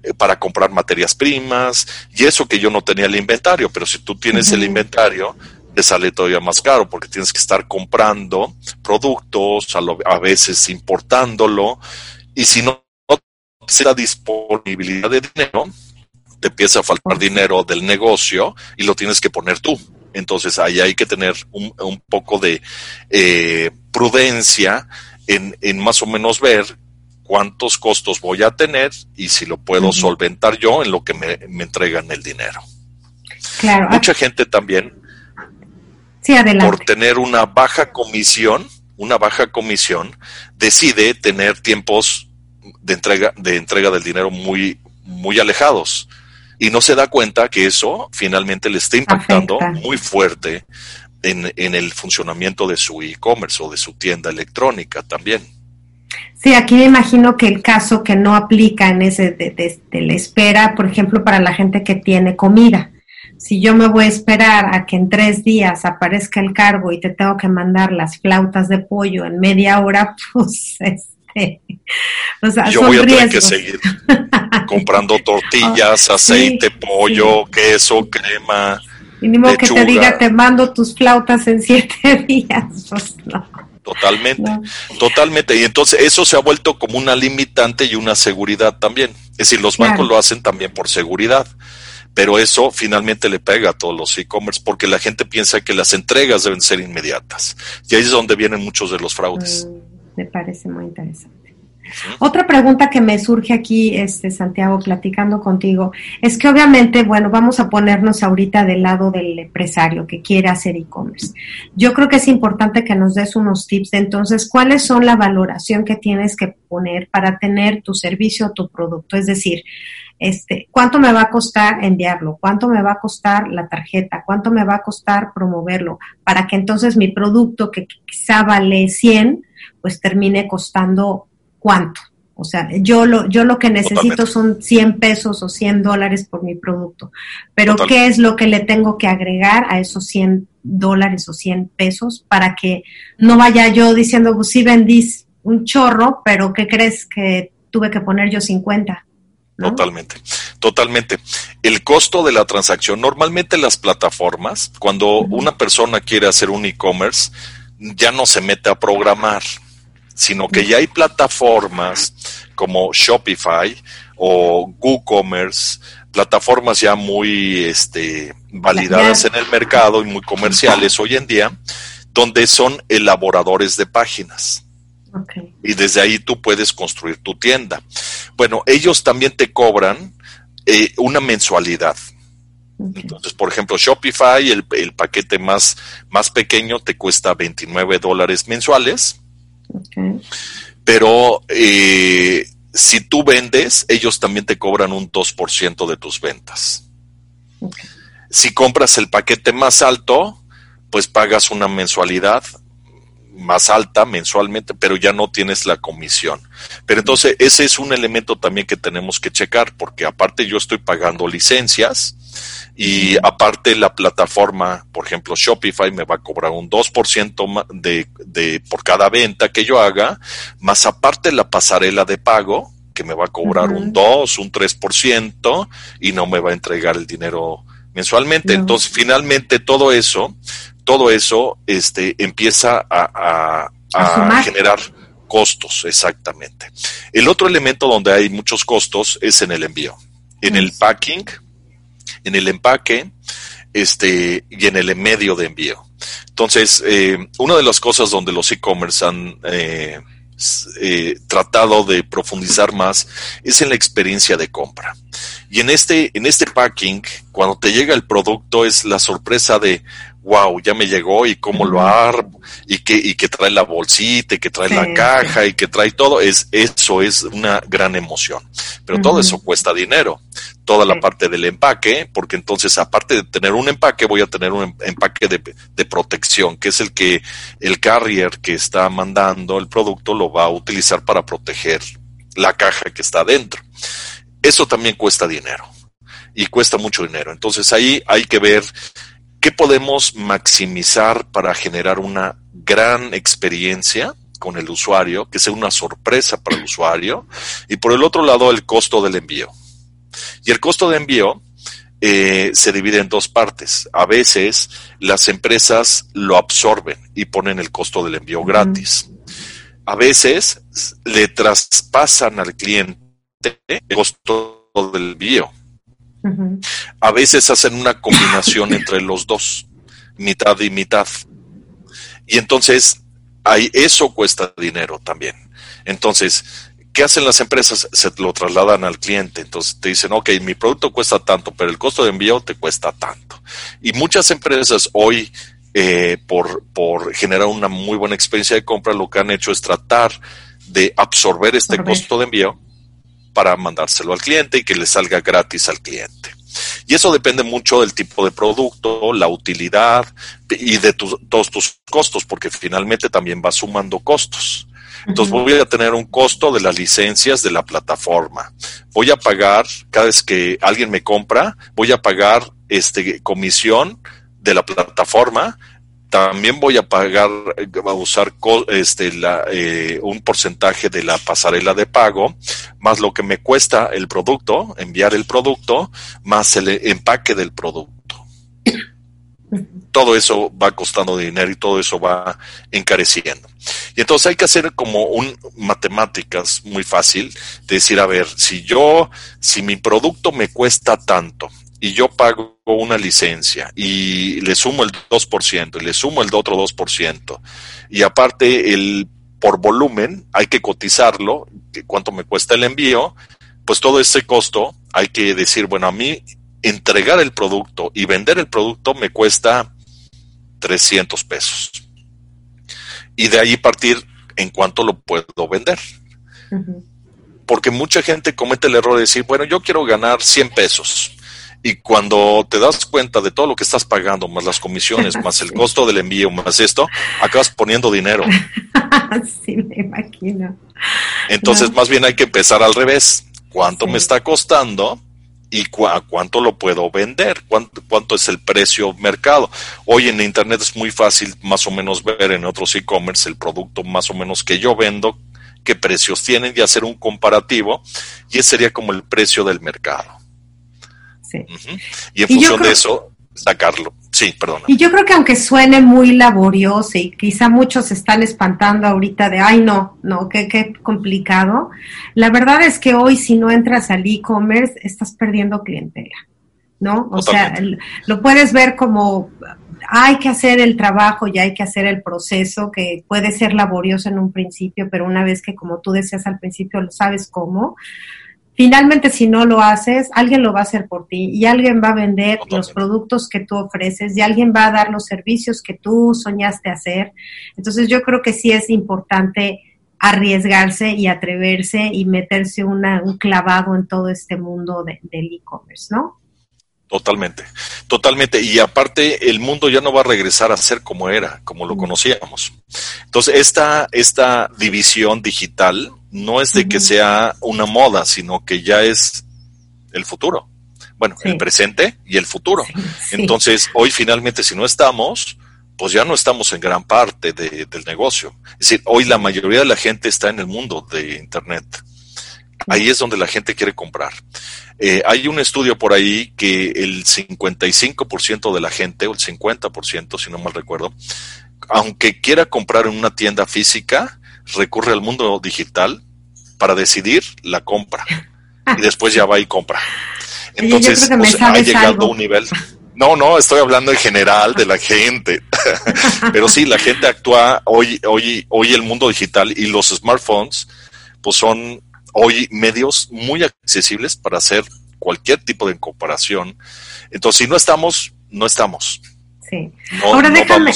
eh, para comprar materias primas y eso que yo no tenía el inventario, pero si tú tienes el inventario, te sale todavía más caro porque tienes que estar comprando productos, a, a veces importándolo y si no la disponibilidad de dinero, te empieza a faltar dinero del negocio y lo tienes que poner tú. Entonces ahí hay que tener un, poco de eh, prudencia en, en, más o menos ver cuántos costos voy a tener y si lo puedo solventar yo en lo que me, entregan el dinero. Claro. Mucha gente también, por tener una baja comisión, una baja comisión, decide tener tiempos de entrega, de entrega del dinero muy, muy alejados. Y no se da cuenta que eso finalmente le está impactando muy fuerte en, en el funcionamiento de su e-commerce o de su tienda electrónica también. Sí, aquí me imagino que el caso que no aplica en ese de, de, la espera, por ejemplo, para la gente que tiene comida. Si yo me voy a esperar a que en tres días aparezca el cargo y te tengo que mandar las flautas de pollo en media hora, pues Yo voy a tener que seguir comprando tortillas, aceite, pollo, queso, crema. Modo que te diga, te mando tus flautas en siete días. Pues totalmente, totalmente. Y entonces eso se ha vuelto como una limitante y una seguridad también. Es decir, los bancos lo hacen también por seguridad. Pero eso finalmente le pega a todos los e-commerce porque la gente piensa que las entregas deben ser inmediatas. Y ahí es donde vienen muchos de los fraudes. Mm me parece muy interesante. Otra pregunta que me surge aquí, este Santiago, platicando contigo, es que obviamente, bueno, vamos a ponernos ahorita del lado del empresario que quiere hacer e-commerce. Yo creo que es importante que nos des unos tips de entonces, ¿cuáles son la valoración que tienes que poner para tener tu servicio o tu producto? Es decir, este, ¿cuánto me va a costar enviarlo? ¿Cuánto me va a costar la tarjeta? ¿Cuánto me va a costar promoverlo? Para que entonces mi producto, que quizá vale 100, pues termine costando cuánto. O sea, yo lo, yo lo que necesito son 100 pesos o 100 dólares por mi producto. Pero ¿qué es lo que le tengo que agregar a esos 100 dólares o 100 pesos para que no vaya yo diciendo, pues sí vendí un chorro, pero ¿qué crees que tuve que poner yo 50? Totalmente, totalmente. El costo de la transacción, normalmente las plataformas, cuando una persona quiere hacer un e-commerce, ya no se mete a programar, sino que ya hay plataformas como Shopify o WooCommerce, plataformas ya muy este, validadas en el mercado y muy comerciales hoy en día, donde son elaboradores de páginas. Y desde ahí tú puedes construir tu tienda. Bueno, ellos también te cobran eh, una mensualidad. Entonces, por ejemplo, Shopify, el, el, paquete más, más pequeño te cuesta 29 dólares mensuales. Pero eh, si tú vendes, ellos también te cobran un 2% de tus ventas. Si compras el paquete más alto, pues pagas una mensualidad más alta mensualmente, pero ya no tienes la comisión. Pero entonces ese es un elemento también que tenemos que checar, porque aparte yo estoy pagando licencias y aparte la plataforma, por ejemplo Shopify, me va a cobrar un 2% de, de, por cada venta que yo haga, más aparte la pasarela de pago, que me va a cobrar un 2, un 3% y no me va a entregar el dinero mensualmente. Entonces, finalmente todo eso todo eso este, empieza a, generar costos, exactamente. El otro elemento donde hay muchos costos es en el envío, en el packing, en el empaque este, y en el medio de envío. Entonces, eh, una de las cosas donde los e-commerce han eh, eh, tratado de profundizar más es en la experiencia de compra. Y en este, en este packing, cuando te llega el producto, es la sorpresa de, wow, ya me llegó y cómo lo armo y que, y que trae la bolsita y que trae la caja y que trae todo, es, eso es una gran emoción. Pero todo eso cuesta dinero. Toda la parte del empaque, porque entonces aparte de tener un empaque, voy a tener un em, empaque de, de protección, que es el que el carrier que está mandando el producto lo va a utilizar para proteger la caja que está adentro. Eso también cuesta dinero y cuesta mucho dinero. Entonces ahí hay que ver ¿Qué podemos maximizar para generar una gran experiencia con el usuario, que sea una sorpresa para el usuario? Y por el otro lado, el costo del envío. Y el costo de envío eh, se divide en dos partes. A veces las empresas lo absorben y ponen el costo del envío gratis. A veces le traspasan al cliente el costo del envío. A veces hacen una combinación entre los dos, mitad y mitad. Y entonces hay, eso cuesta dinero también. Entonces, ¿qué hacen las empresas? Se lo trasladan al cliente. Entonces te dicen, ok, mi producto cuesta tanto, pero el costo de envío te cuesta tanto. Y muchas empresas hoy, eh, por, por generar una muy buena experiencia de compra, lo que han hecho es tratar de absorber este costo de envío para mandárselo al cliente y que le salga gratis al cliente. Y eso depende mucho del tipo de producto, la utilidad y de todos tus costos, porque finalmente también va sumando costos. Entonces voy a tener un costo de las licencias de la plataforma. Voy a pagar, cada vez que alguien me compra, voy a pagar este comisión de la plataforma también voy a pagar, a usar este, eh, un porcentaje de la pasarela de pago, más lo que me cuesta el producto, enviar el producto, más el empaque del producto. Todo eso va costando dinero y todo eso va encareciendo. Y entonces hay que hacer como un matemáticas muy fácil, de decir, a ver, si yo, si mi producto me cuesta tanto y yo pago una licencia y le sumo el 2% y le sumo el otro 2% y aparte el por volumen hay que cotizarlo, cuánto me cuesta el envío, pues todo ese costo hay que decir, bueno, a mí entregar el producto y vender el producto me cuesta 300 pesos. Y de ahí partir en cuánto lo puedo vender. Porque mucha gente comete el error de decir, bueno, yo quiero ganar 100 pesos y cuando te das cuenta de todo lo que estás pagando, más las comisiones, más el costo del envío, más esto, acabas poniendo dinero. sí, me imagino. Entonces, más bien hay que empezar al revés. ¿Cuánto me está costando? y cuánto lo puedo vender, ¿Cuánto, cuánto es el precio mercado. Hoy en Internet es muy fácil más o menos ver en otros e-commerce el producto más o menos que yo vendo, qué precios tienen y hacer un comparativo y ese sería como el precio del mercado. Y en función de eso, sacarlo. Sí, perdona. Y yo creo que aunque suene muy laborioso y quizá muchos se están espantando ahorita de, ay, no, no, qué, qué complicado, la verdad es que hoy si no entras al e-commerce estás perdiendo clientela, ¿no? O sea, lo puedes ver como hay que hacer el trabajo y hay que hacer el proceso que puede ser laborioso en un principio, pero una vez que como tú decías al principio lo sabes cómo, finalmente si no lo haces, alguien lo va a hacer por ti y alguien va a vender los productos que tú ofreces y alguien va a dar los servicios que tú soñaste hacer. Entonces yo creo que sí es importante arriesgarse y atreverse y meterse una, un clavado en todo este mundo del e-commerce, ¿no? Totalmente, totalmente. Y aparte, el mundo ya no va a regresar a ser como era, como lo conocíamos. Entonces, esta, esta división digital no es de que sea una moda, sino que ya es el futuro. Bueno, el presente y el futuro. Entonces, hoy finalmente, si no estamos, pues ya no estamos en gran parte del negocio. Es decir, hoy la mayoría de la gente está en el mundo de Internet. Ahí es donde la gente quiere comprar. Eh, hay un estudio por ahí que el 55% de la gente, o el 50%, si no mal recuerdo, aunque quiera comprar en una tienda física, recurre al mundo digital para decidir la compra. Y después ya va y compra. Entonces, pues, ha llegado a un nivel. No, no, estoy hablando en general de la gente. Pero sí, la gente actúa hoy, hoy, hoy el mundo digital y los smartphones, pues son hoy medios muy accesibles para hacer cualquier tipo de comparación. Entonces, si no estamos, no estamos. Sí. Ahora déjame,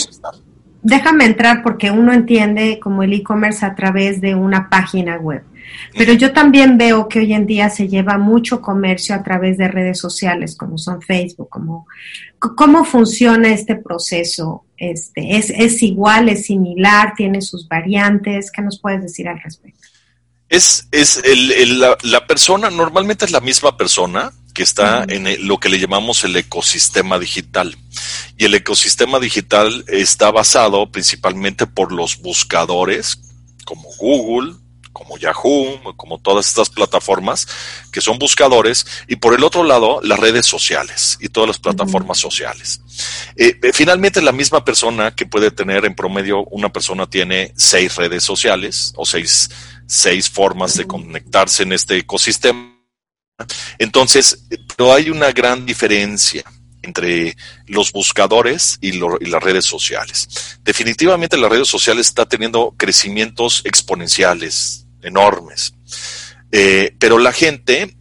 déjame entrar porque uno entiende como el e-commerce a través de una página web. Pero yo también veo que hoy en día se lleva mucho comercio a través de redes sociales, como son Facebook, como cómo funciona este proceso. Este, es, es igual, es similar, tiene sus variantes. ¿Qué nos puedes decir al respecto? Es, es el, la, persona, normalmente es la misma persona que está en lo que le llamamos el ecosistema digital. y el ecosistema digital está basado principalmente por los buscadores como Google, como Yahoo, como todas estas plataformas que son buscadores, y por el otro lado, las redes sociales y todas las plataformas sociales. Eh, eh, finalmente, la misma persona que puede tener en promedio, una persona tiene seis redes sociales o seis, seis formas de conectarse en este ecosistema. Entonces, pero hay una gran diferencia entre los buscadores y, las redes sociales. Definitivamente las redes sociales está teniendo crecimientos exponenciales, enormes. Eh, pero la gente,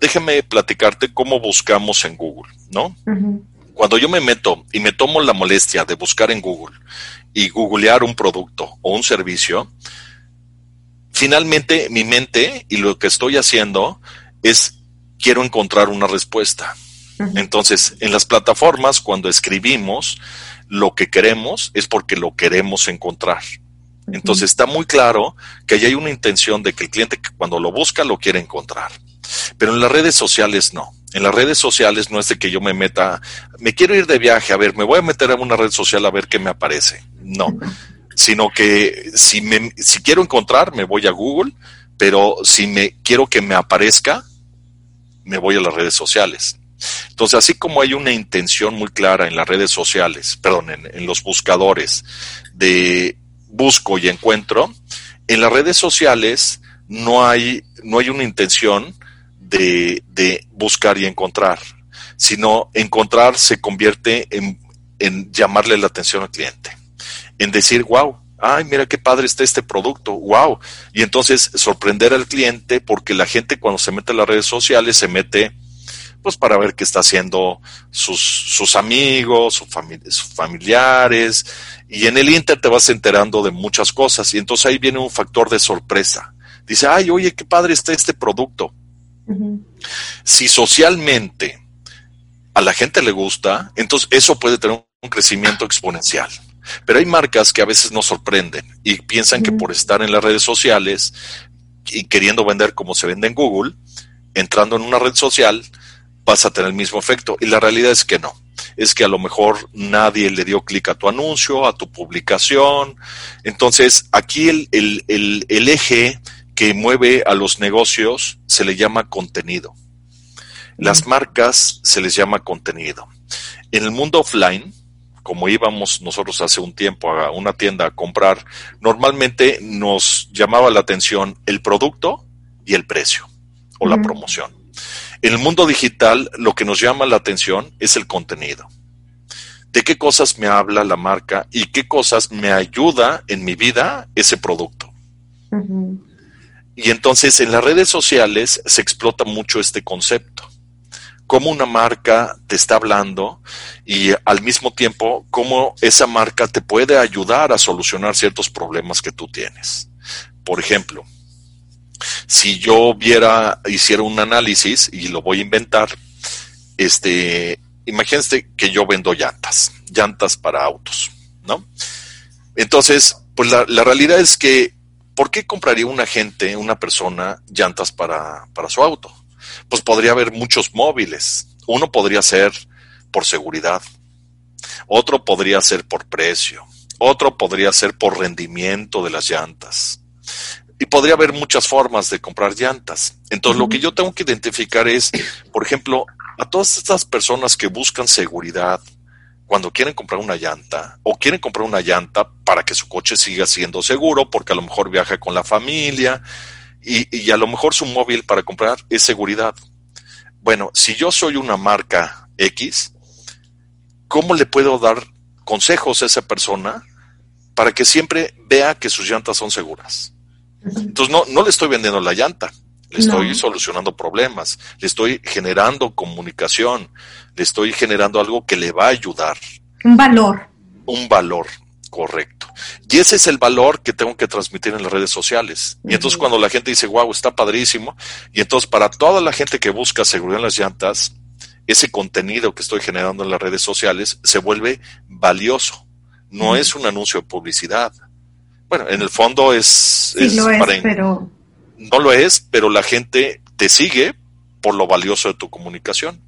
déjame platicarte cómo buscamos en Google, ¿no? Cuando yo me meto y me tomo la molestia de buscar en Google y googlear un producto o un servicio, finalmente mi mente y lo que estoy haciendo es quiero encontrar una respuesta. Entonces, en las plataformas, cuando escribimos lo que queremos, es porque lo queremos encontrar. Entonces, está muy claro que ahí hay una intención de que el cliente cuando lo busca lo quiere encontrar. Pero en las redes sociales no. En las redes sociales no es de que yo me meta, me quiero ir de viaje, a ver, me voy a meter en una red social a ver qué me aparece. No. Sino que si, me, si quiero encontrar, me voy a Google, pero si me quiero que me aparezca, me voy a las redes sociales. Entonces, así como hay una intención muy clara en las redes sociales, perdón, en, los buscadores de busco y encuentro, en las redes sociales no hay, no hay una intención de, de buscar y encontrar, sino encontrar se convierte en, en llamarle la atención al cliente, en decir, wow, ay, mira qué padre está este producto, wow. Y entonces sorprender al cliente porque la gente cuando se mete en las redes sociales se mete pues para ver qué está haciendo sus, sus amigos, sus familiares, y en el Inter te vas enterando de muchas cosas, y entonces ahí viene un factor de sorpresa. Dice, ay, oye, qué padre está este producto. Si socialmente a la gente le gusta, entonces eso puede tener un crecimiento exponencial. Pero hay marcas que a veces nos sorprenden y piensan que por estar en las redes sociales y queriendo vender como se vende en Google, entrando en una red social, vas a tener el mismo efecto. Y la realidad es que no. Es que a lo mejor nadie le dio clic a tu anuncio, a tu publicación. Entonces, aquí el, el, eje que mueve a los negocios se le llama contenido. Las marcas se les llama contenido. En el mundo offline, como íbamos nosotros hace un tiempo a una tienda a comprar, normalmente nos llamaba la atención el producto y el precio o la promoción. En el mundo digital lo que nos llama la atención es el contenido. ¿De qué cosas me habla la marca y qué cosas me ayuda en mi vida ese producto? Y entonces en las redes sociales se explota mucho este concepto. Cómo una marca te está hablando y al mismo tiempo cómo esa marca te puede ayudar a solucionar ciertos problemas que tú tienes. Por ejemplo, si yo viera, hiciera un análisis, y lo voy a inventar, este, imagínense que yo vendo llantas, llantas para autos, ¿no? Entonces, pues la, la realidad es que, ¿por qué compraría una gente, una persona, llantas para, para su auto? Pues podría haber muchos móviles. Uno podría ser por seguridad, otro podría ser por precio, otro podría ser por rendimiento de las llantas y podría haber muchas formas de comprar llantas. Entonces, lo que yo tengo que identificar es, por ejemplo, a todas estas personas que buscan seguridad cuando quieren comprar una llanta o quieren comprar una llanta para que su coche siga siendo seguro, porque a lo mejor viaja con la familia y, y a lo mejor su móvil para comprar es seguridad. Bueno, si yo soy una marca X, ¿cómo le puedo dar consejos a esa persona para que siempre vea que sus llantas son seguras? Entonces no, no le estoy vendiendo la llanta, le estoy solucionando problemas, le estoy generando comunicación, le estoy generando algo que le va a ayudar. Un valor. Un valor, correcto. Y ese es el valor que tengo que transmitir en las redes sociales. Y entonces cuando la gente dice, wow, está padrísimo, y entonces para toda la gente que busca seguridad en las llantas, ese contenido que estoy generando en las redes sociales se vuelve valioso. No es un anuncio de publicidad, bueno, en el fondo es... no lo es, pero la gente te sigue por lo valioso de tu comunicación.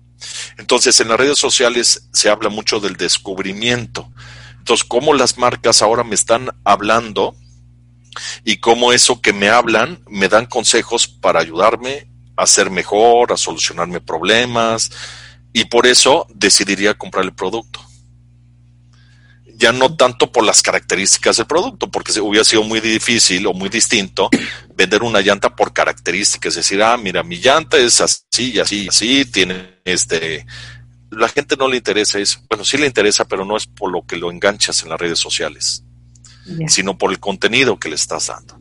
Entonces, en las redes sociales se habla mucho del descubrimiento. Entonces, cómo las marcas ahora me están hablando y cómo eso que me hablan me dan consejos para ayudarme a ser mejor, a solucionarme problemas, y por eso decidiría comprar el producto ya no tanto por las características del producto, porque hubiera sido muy difícil o muy distinto vender una llanta por características, es decir, ah, mira, mi llanta es así así y así, tiene este... La gente no le interesa eso. Bueno, sí le interesa, pero no es por lo que lo enganchas en las redes sociales, sino por el contenido que le estás dando.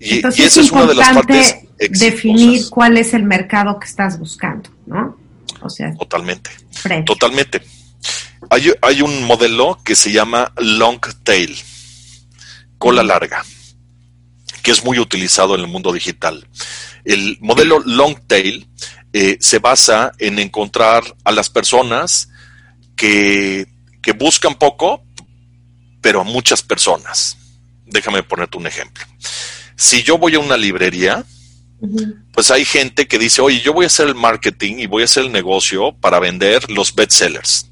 Y, esa es, una de las partes definir cuál es el mercado que estás buscando, ¿no? O sea, totalmente. Totalmente. Hay, un modelo que se llama long tail, cola larga, que es muy utilizado en el mundo digital. El modelo long tail eh, se basa en encontrar a las personas que, buscan poco, pero a muchas personas. Déjame ponerte un ejemplo. Si yo voy a una librería, pues hay gente que dice, oye, yo voy a hacer el marketing y voy a hacer el negocio para vender los bestsellers.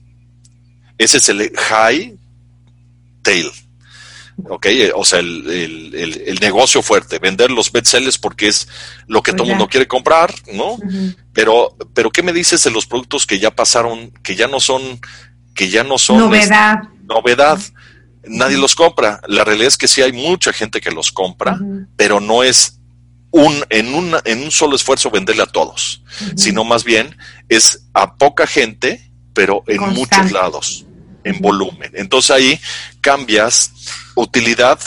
Ese es el high tail. ¿ok? O sea, el, negocio fuerte, vender los bestsellers porque es lo que todo el mundo quiere comprar, ¿no? Pero, pero ¿qué me dices de los productos que ya pasaron, que ya no son, que ya no son novedad? novedad. Nadie los compra. La realidad es que sí hay mucha gente que los compra, pero no es un, en, una, en un solo esfuerzo venderle a todos, sino más bien es a poca gente, pero en muchos lados en volumen. Entonces ahí cambias utilidad,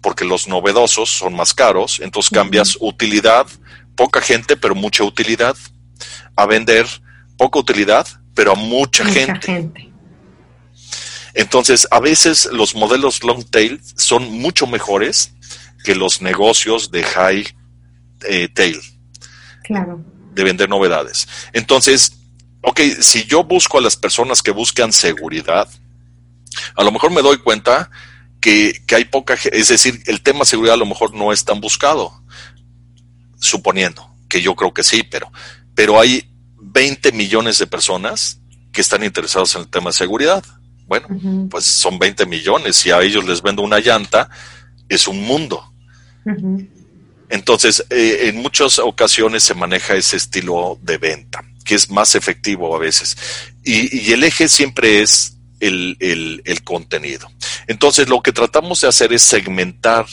porque los novedosos son más caros, entonces cambias utilidad, poca gente, pero mucha utilidad, a vender poca utilidad, pero a mucha, gente. Entonces, a veces los modelos long tail son mucho mejores que los negocios de high eh, tail. Claro. De vender novedades. Entonces, ok, si yo busco a las personas que buscan seguridad, a lo mejor me doy cuenta que, hay poca, es decir, el tema seguridad a lo mejor no es tan buscado, suponiendo que yo creo que sí, pero, pero hay 20 millones de personas que están interesados en el tema de seguridad. Bueno, pues son 20 millones. Si a ellos les vendo una llanta, es un mundo. Entonces, eh, en muchas ocasiones se maneja ese estilo de venta que es más efectivo a veces. Y, el eje siempre es el, el, contenido. Entonces, lo que tratamos de hacer es segmentar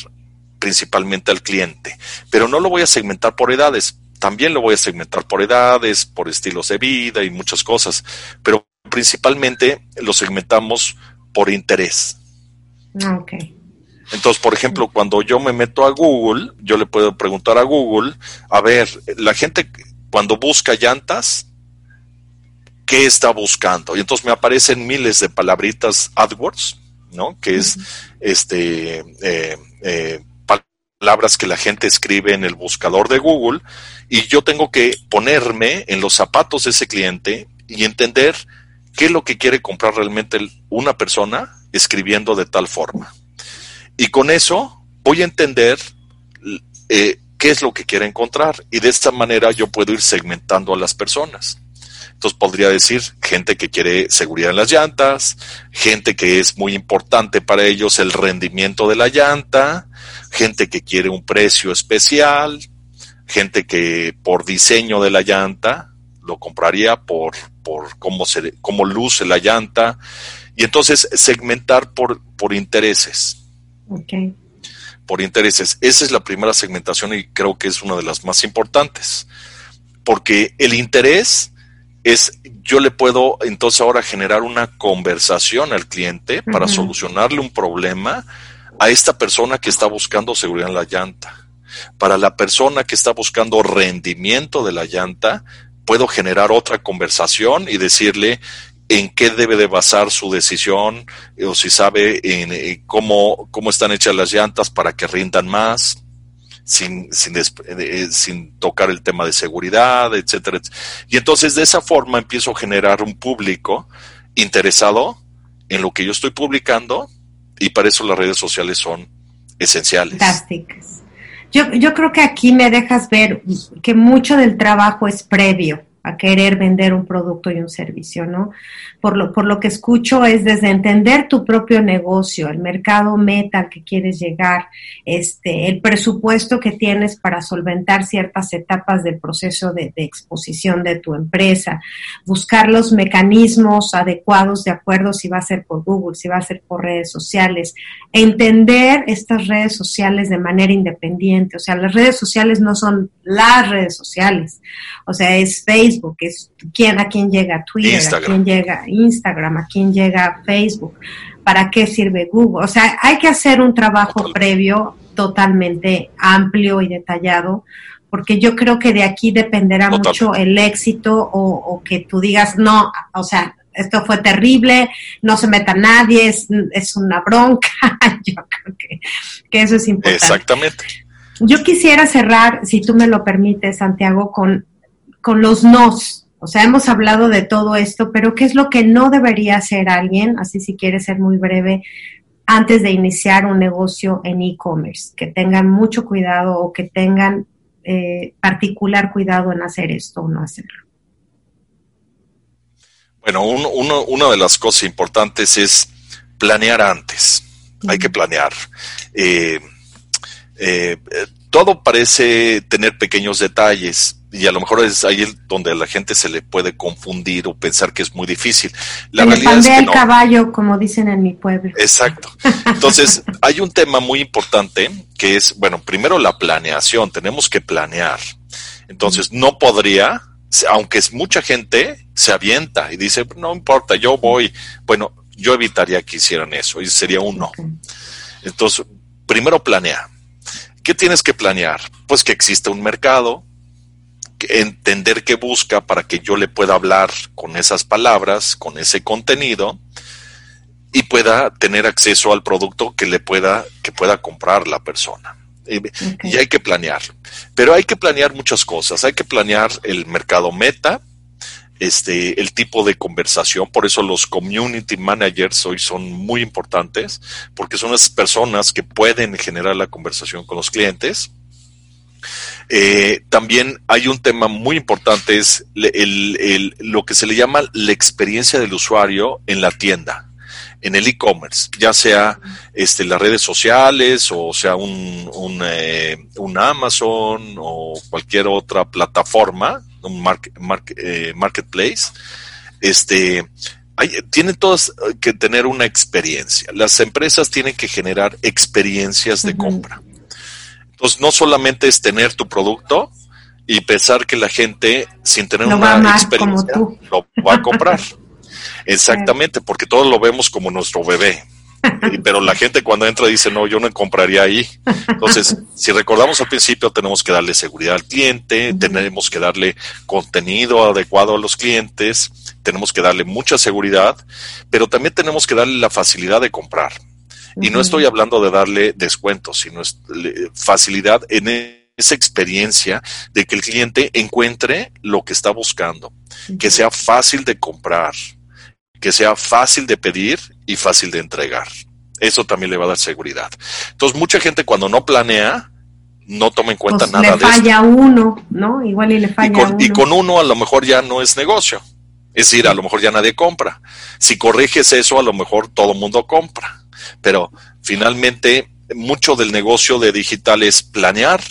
principalmente al cliente, pero no lo voy a segmentar por edades, también lo voy a segmentar por edades, por estilos de vida y muchas cosas, pero principalmente lo segmentamos por interés. Ah, okay. Entonces, por ejemplo, cuando yo me meto a Google, yo le puedo preguntar a Google, a ver, la gente cuando busca llantas, ¿qué está buscando? Y entonces me aparecen miles de palabritas AdWords, ¿no? Que es este eh, eh, palabras que la gente escribe en el buscador de Google y yo tengo que ponerme en los zapatos de ese cliente y entender qué es lo que quiere comprar realmente una persona escribiendo de tal forma. Y con eso voy a entender eh, qué es lo que quiere encontrar. Y de esta manera yo puedo ir segmentando a las personas. Entonces podría decir gente que quiere seguridad en las llantas, gente que es muy importante para ellos el rendimiento de la llanta, gente que quiere un precio especial, gente que por diseño de la llanta lo compraría por, por cómo, se, cómo luce la llanta. Y entonces segmentar por, por intereses. Okay por intereses. Esa es la primera segmentación y creo que es una de las más importantes. Porque el interés es, yo le puedo entonces ahora generar una conversación al cliente para solucionarle un problema a esta persona que está buscando seguridad en la llanta. Para la persona que está buscando rendimiento de la llanta, puedo generar otra conversación y decirle en qué debe de basar su decisión eh, o si sabe en, eh, cómo, cómo están hechas las llantas para que rindan más sin, sin, eh, sin tocar el tema de seguridad, etcétera, Y entonces de esa forma empiezo a generar un público interesado en lo que yo estoy publicando y para eso las redes sociales son esenciales. Fantásticas. Yo, yo creo que aquí me dejas ver que mucho del trabajo es previo a querer vender un producto y un servicio, ¿no? Por lo, por lo que escucho es desde entender tu propio negocio, el mercado meta al que quieres llegar, este, el presupuesto que tienes para solventar ciertas etapas del proceso de, de exposición de tu empresa, buscar los mecanismos adecuados de acuerdo si va a ser por Google, si va a ser por redes sociales, entender estas redes sociales de manera independiente, o sea, las redes sociales no son las redes sociales, o sea, es Facebook, Facebook, es quién, a quién llega Twitter, a quién llega Instagram, a quién llega Facebook, para qué sirve Google. O sea, hay que hacer un trabajo previo totalmente amplio y detallado, porque yo creo que de aquí dependerá mucho el éxito o, que tú digas, no, o sea, esto fue terrible, no se meta nadie, es, es una bronca. yo creo que, que eso es importante. Exactamente. Yo quisiera cerrar, si tú me lo permites, Santiago, con con los nos. O sea, hemos hablado de todo esto, pero ¿qué es lo que no debería hacer alguien? Así si quiere ser muy breve, antes de iniciar un negocio en e-commerce, que tengan mucho cuidado o que tengan eh, particular cuidado en hacer esto o no hacerlo. Bueno, una de las cosas importantes es planear antes. Hay que planear. Eh, eh, todo parece tener pequeños detalles, y a lo mejor es ahí donde a la gente se le puede confundir o pensar que es muy difícil. La realidad es que el caballo, como dicen en mi pueblo. Exacto. Entonces, hay un tema muy importante que es, bueno, primero la planeación, tenemos que planear. Entonces, no podría, aunque es mucha gente, se avienta y dice, no importa, yo voy. Bueno, yo evitaría que hicieran eso, y sería un no. Entonces, primero planea. ¿Qué tienes que planear? Pues que existe un mercado, entender qué busca para que yo le pueda hablar con esas palabras, con ese contenido y pueda tener acceso al producto que le pueda que pueda comprar la persona. Y hay que planear. Pero hay que planear muchas cosas. Hay que planear el mercado meta, este, el tipo de conversación. Por eso los community managers hoy son muy importantes, porque son las personas que pueden generar la conversación con los clientes. Eh, también hay un tema muy importante, es el, lo que se le llama la experiencia del usuario en la tienda, en el e-commerce, ya sea este, las redes sociales o sea un, un, eh, Amazon o cualquier otra plataforma, un eh, marketplace. Este, hay, tienen todas que tener una experiencia. Las empresas tienen que generar experiencias de compra. Entonces, no solamente es tener tu producto y pensar que la gente, sin tener una experiencia, lo va a comprar. Exactamente, porque todos lo vemos como nuestro bebé. Pero la gente cuando entra dice, no, yo no compraría ahí. Entonces, si recordamos al principio, tenemos que darle seguridad al cliente, tenemos que darle contenido adecuado a los clientes, tenemos que darle mucha seguridad, pero también tenemos que darle la facilidad de comprar. Y no estoy hablando de darle descuentos, sino facilidad en esa experiencia de que el cliente encuentre lo que está buscando, que sea fácil de comprar, que sea fácil de pedir y fácil de entregar. Eso también le va a dar seguridad. Entonces, mucha gente cuando no planea, no toma en cuenta pues nada de eso. Le falla uno, ¿no? Igual y le falla y con, uno. Y con uno a lo mejor ya no es negocio. Es decir, a lo mejor ya nadie compra. Si corriges eso, a lo mejor todo el mundo compra. Pero finalmente, mucho del negocio de digital es planear,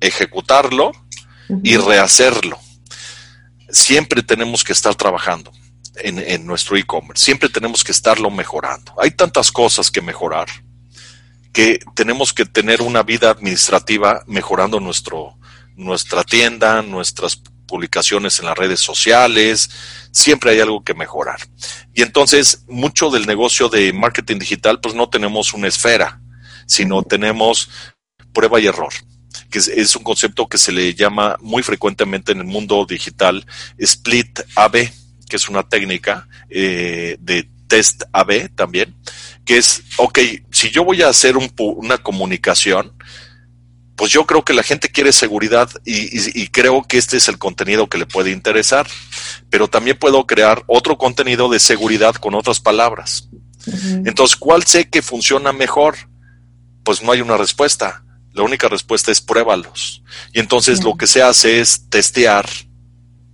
ejecutarlo y rehacerlo. Siempre tenemos que estar trabajando en, en nuestro e-commerce, siempre tenemos que estarlo mejorando. Hay tantas cosas que mejorar que tenemos que tener una vida administrativa mejorando nuestro, nuestra tienda, nuestras publicaciones en las redes sociales, siempre hay algo que mejorar. Y entonces, mucho del negocio de marketing digital, pues no tenemos una esfera, sino tenemos prueba y error, que es, un concepto que se le llama muy frecuentemente en el mundo digital split AB, que es una técnica eh, de test AB también, que es, ok, si yo voy a hacer una comunicación, pues yo creo que la gente quiere seguridad y, creo que este es el contenido que le puede interesar, pero también puedo crear otro contenido de seguridad con otras palabras. Entonces, ¿cuál sé que funciona mejor? Pues no hay una respuesta. La única respuesta es pruébalos. Y entonces lo que se hace es testear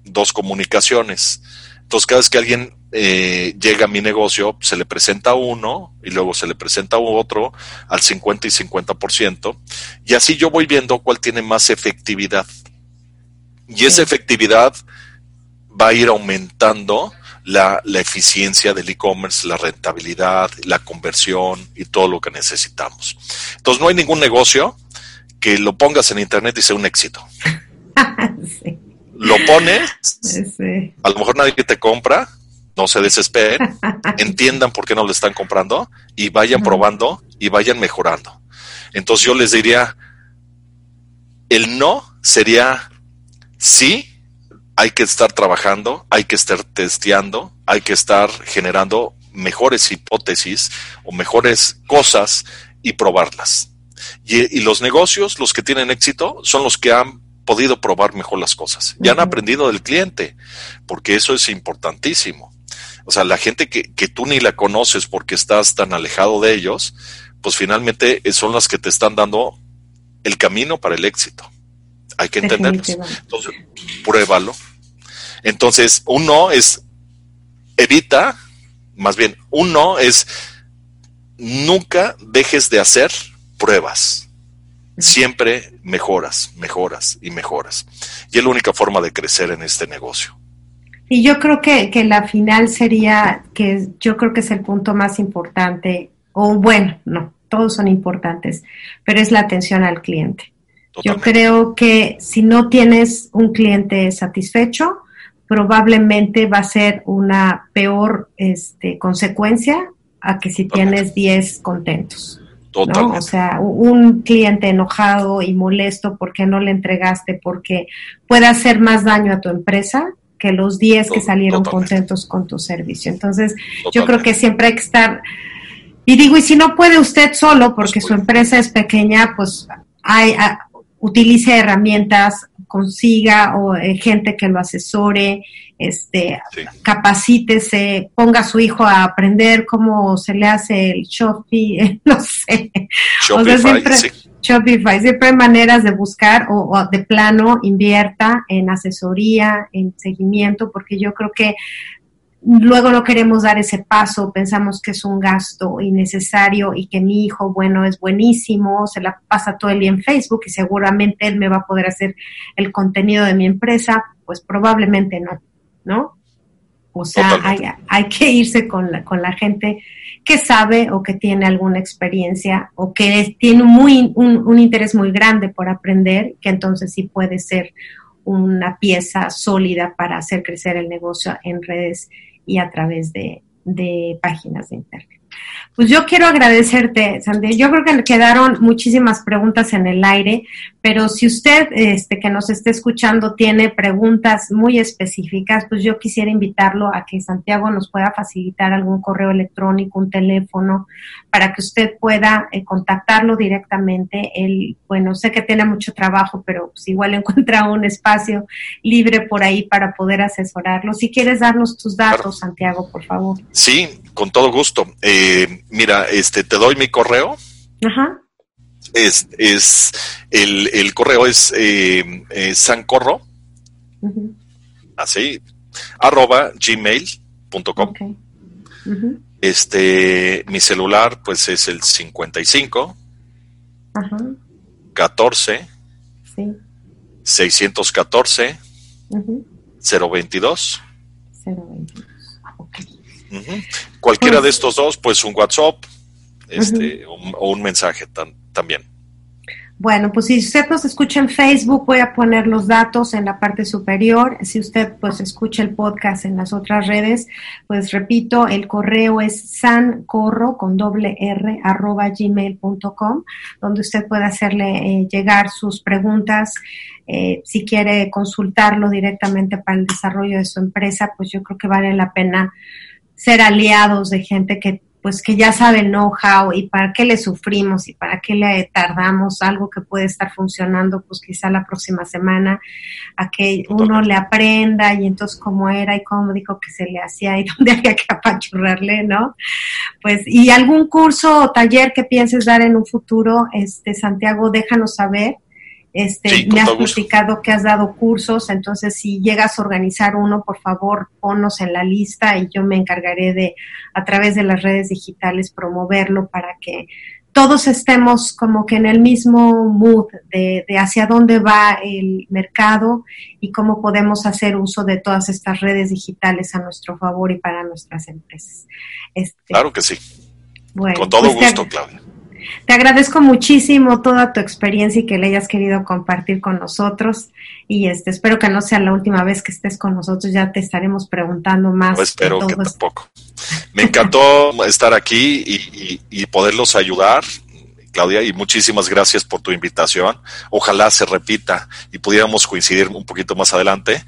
dos comunicaciones. Entonces, cada vez que alguien eh, llega a mi negocio, se le presenta uno y luego se le presenta otro al 50 y 50%. Y así yo voy viendo cuál tiene más efectividad. Y esa efectividad va a ir aumentando la, la eficiencia del e-commerce, la rentabilidad, la conversión y todo lo que necesitamos. Entonces, no hay ningún negocio que lo pongas en internet y sea un éxito. Lo pones, a lo mejor nadie te compra, no se desesperen, entiendan por qué no le están comprando y vayan probando y vayan mejorando. Entonces yo les diría, el no sería sí, hay que estar trabajando, hay que estar testeando, hay que estar generando mejores hipótesis o mejores cosas y probarlas. Y, y, los negocios, los que tienen éxito, son los que han podido probar mejor las cosas. Ya han aprendido del cliente, porque eso es importantísimo. O sea, la gente que, que tú ni la conoces porque estás tan alejado de ellos, pues finalmente son las que te están dando el camino para el éxito. Hay que entenderlos. Entonces, pruébalo. Entonces, un no es evita, más bien, un no es nunca dejes de hacer pruebas siempre mejoras, mejoras y mejoras. Y es la única forma de crecer en este negocio. Y yo creo que, que la final sería, que yo creo que es el punto más importante, o bueno, no, todos son importantes, pero es la atención al cliente. Yo creo que si no tienes un cliente satisfecho, probablemente va a ser una peor este, consecuencia a que si tienes 10 contentos. O sea, un cliente enojado y molesto porque no le entregaste, porque puede hacer más daño a tu empresa que los 10 que salieron contentos con tu servicio. Entonces, yo creo que siempre hay que estar, y digo, y si no puede usted solo, porque su empresa es pequeña, pues hay, utilice herramientas, consiga o eh, gente que lo asesore, este, capacítese, ponga a su hijo a aprender cómo se le hace el Shopify, no sé. siempre, Shopify, siempre hay maneras de buscar o, o de plano invierta en asesoría, en seguimiento, porque yo creo que luego no queremos dar ese paso, pensamos que es un gasto innecesario y que mi hijo, bueno, es buenísimo, se la pasa todo el día en Facebook y seguramente él me va a poder hacer el contenido de mi empresa, pues probablemente no, ¿no? O sea, hay, que irse con la, con la gente que sabe o que tiene alguna experiencia o que tiene muy, un, un interés muy grande por aprender, que entonces sí puede ser una pieza sólida para hacer crecer el negocio en redes y a través de, de páginas de internet. Pues yo quiero agradecerte, Sandy. Yo creo que quedaron muchísimas preguntas en el aire, pero si usted este, que nos esté escuchando tiene preguntas muy específicas, pues yo quisiera invitarlo a que Santiago nos pueda facilitar algún correo electrónico, un teléfono, para que usted pueda eh, contactarlo directamente. Él, bueno, sé que tiene mucho trabajo, pero pues igual encuentra un espacio libre por ahí para poder asesorarlo. Si quieres darnos tus datos, Santiago, por favor. Sí, con todo gusto. Eh, mira, este, te doy mi correo. Ajá. Es, es el, el correo es eh, eh sancorro, así, arroba gmail.com. Este, mi celular, pues es el 55 Ajá. 14 sí. 614 022 022 Cualquiera de estos dos, pues un WhatsApp este, o, un mensaje también. Bueno, pues si usted nos escucha en Facebook, voy a poner los datos en la parte superior. Si usted pues escucha el podcast en las otras redes, pues repito, el correo es sancorro con doble r arroba gmail.com, donde usted puede hacerle eh, llegar sus preguntas. Eh, si quiere consultarlo directamente para el desarrollo de su empresa, pues yo creo que vale la pena ser aliados de gente que pues que ya sabe el know-how y para qué le sufrimos y para qué le tardamos algo que puede estar funcionando pues quizá la próxima semana a que uno le aprenda y entonces cómo era y cómo dijo que se le hacía y dónde había que apachurrarle, ¿no? Pues y algún curso o taller que pienses dar en un futuro, este Santiago, déjanos saber Este, me has explicado que has dado cursos, entonces si llegas a organizar uno, por favor, ponnos en la lista y yo me encargaré de, a través de las redes digitales, promoverlo para que todos estemos como que en el mismo mood de, hacia dónde va el mercado y cómo podemos hacer uso de todas estas redes digitales a nuestro favor y para nuestras empresas. Este, claro que sí. Con todo pues gusto, Claudia. Te agradezco muchísimo toda tu experiencia y que le hayas querido compartir con nosotros. Y este, espero que no sea la última vez que estés con nosotros. Ya te estaremos preguntando más. espero que tampoco. Me encantó estar aquí y, y, poderlos ayudar. Claudia, y muchísimas gracias por tu invitación. Ojalá se repita y pudiéramos coincidir un poquito más adelante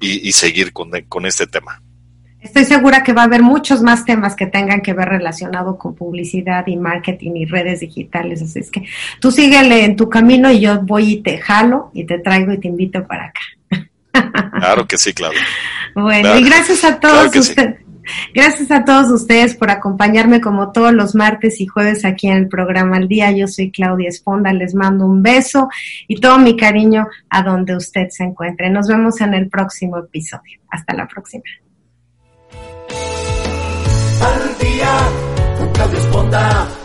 y, y seguir con, con este tema. Estoy segura que va a haber muchos más temas que tengan que ver relacionado con publicidad y marketing y redes digitales. Así es que tú síguele en tu camino y yo voy y te jalo y te traigo y te invito para acá. Claro que sí, Claudia. Bueno, y gracias a todos ustedes. Gracias a todos ustedes por acompañarme como todos los martes y jueves aquí en el programa Al Día. Yo soy Claudia Esponda, les mando un beso y todo mi cariño a donde usted se encuentre. Nos vemos en el próximo episodio. Hasta la próxima al día con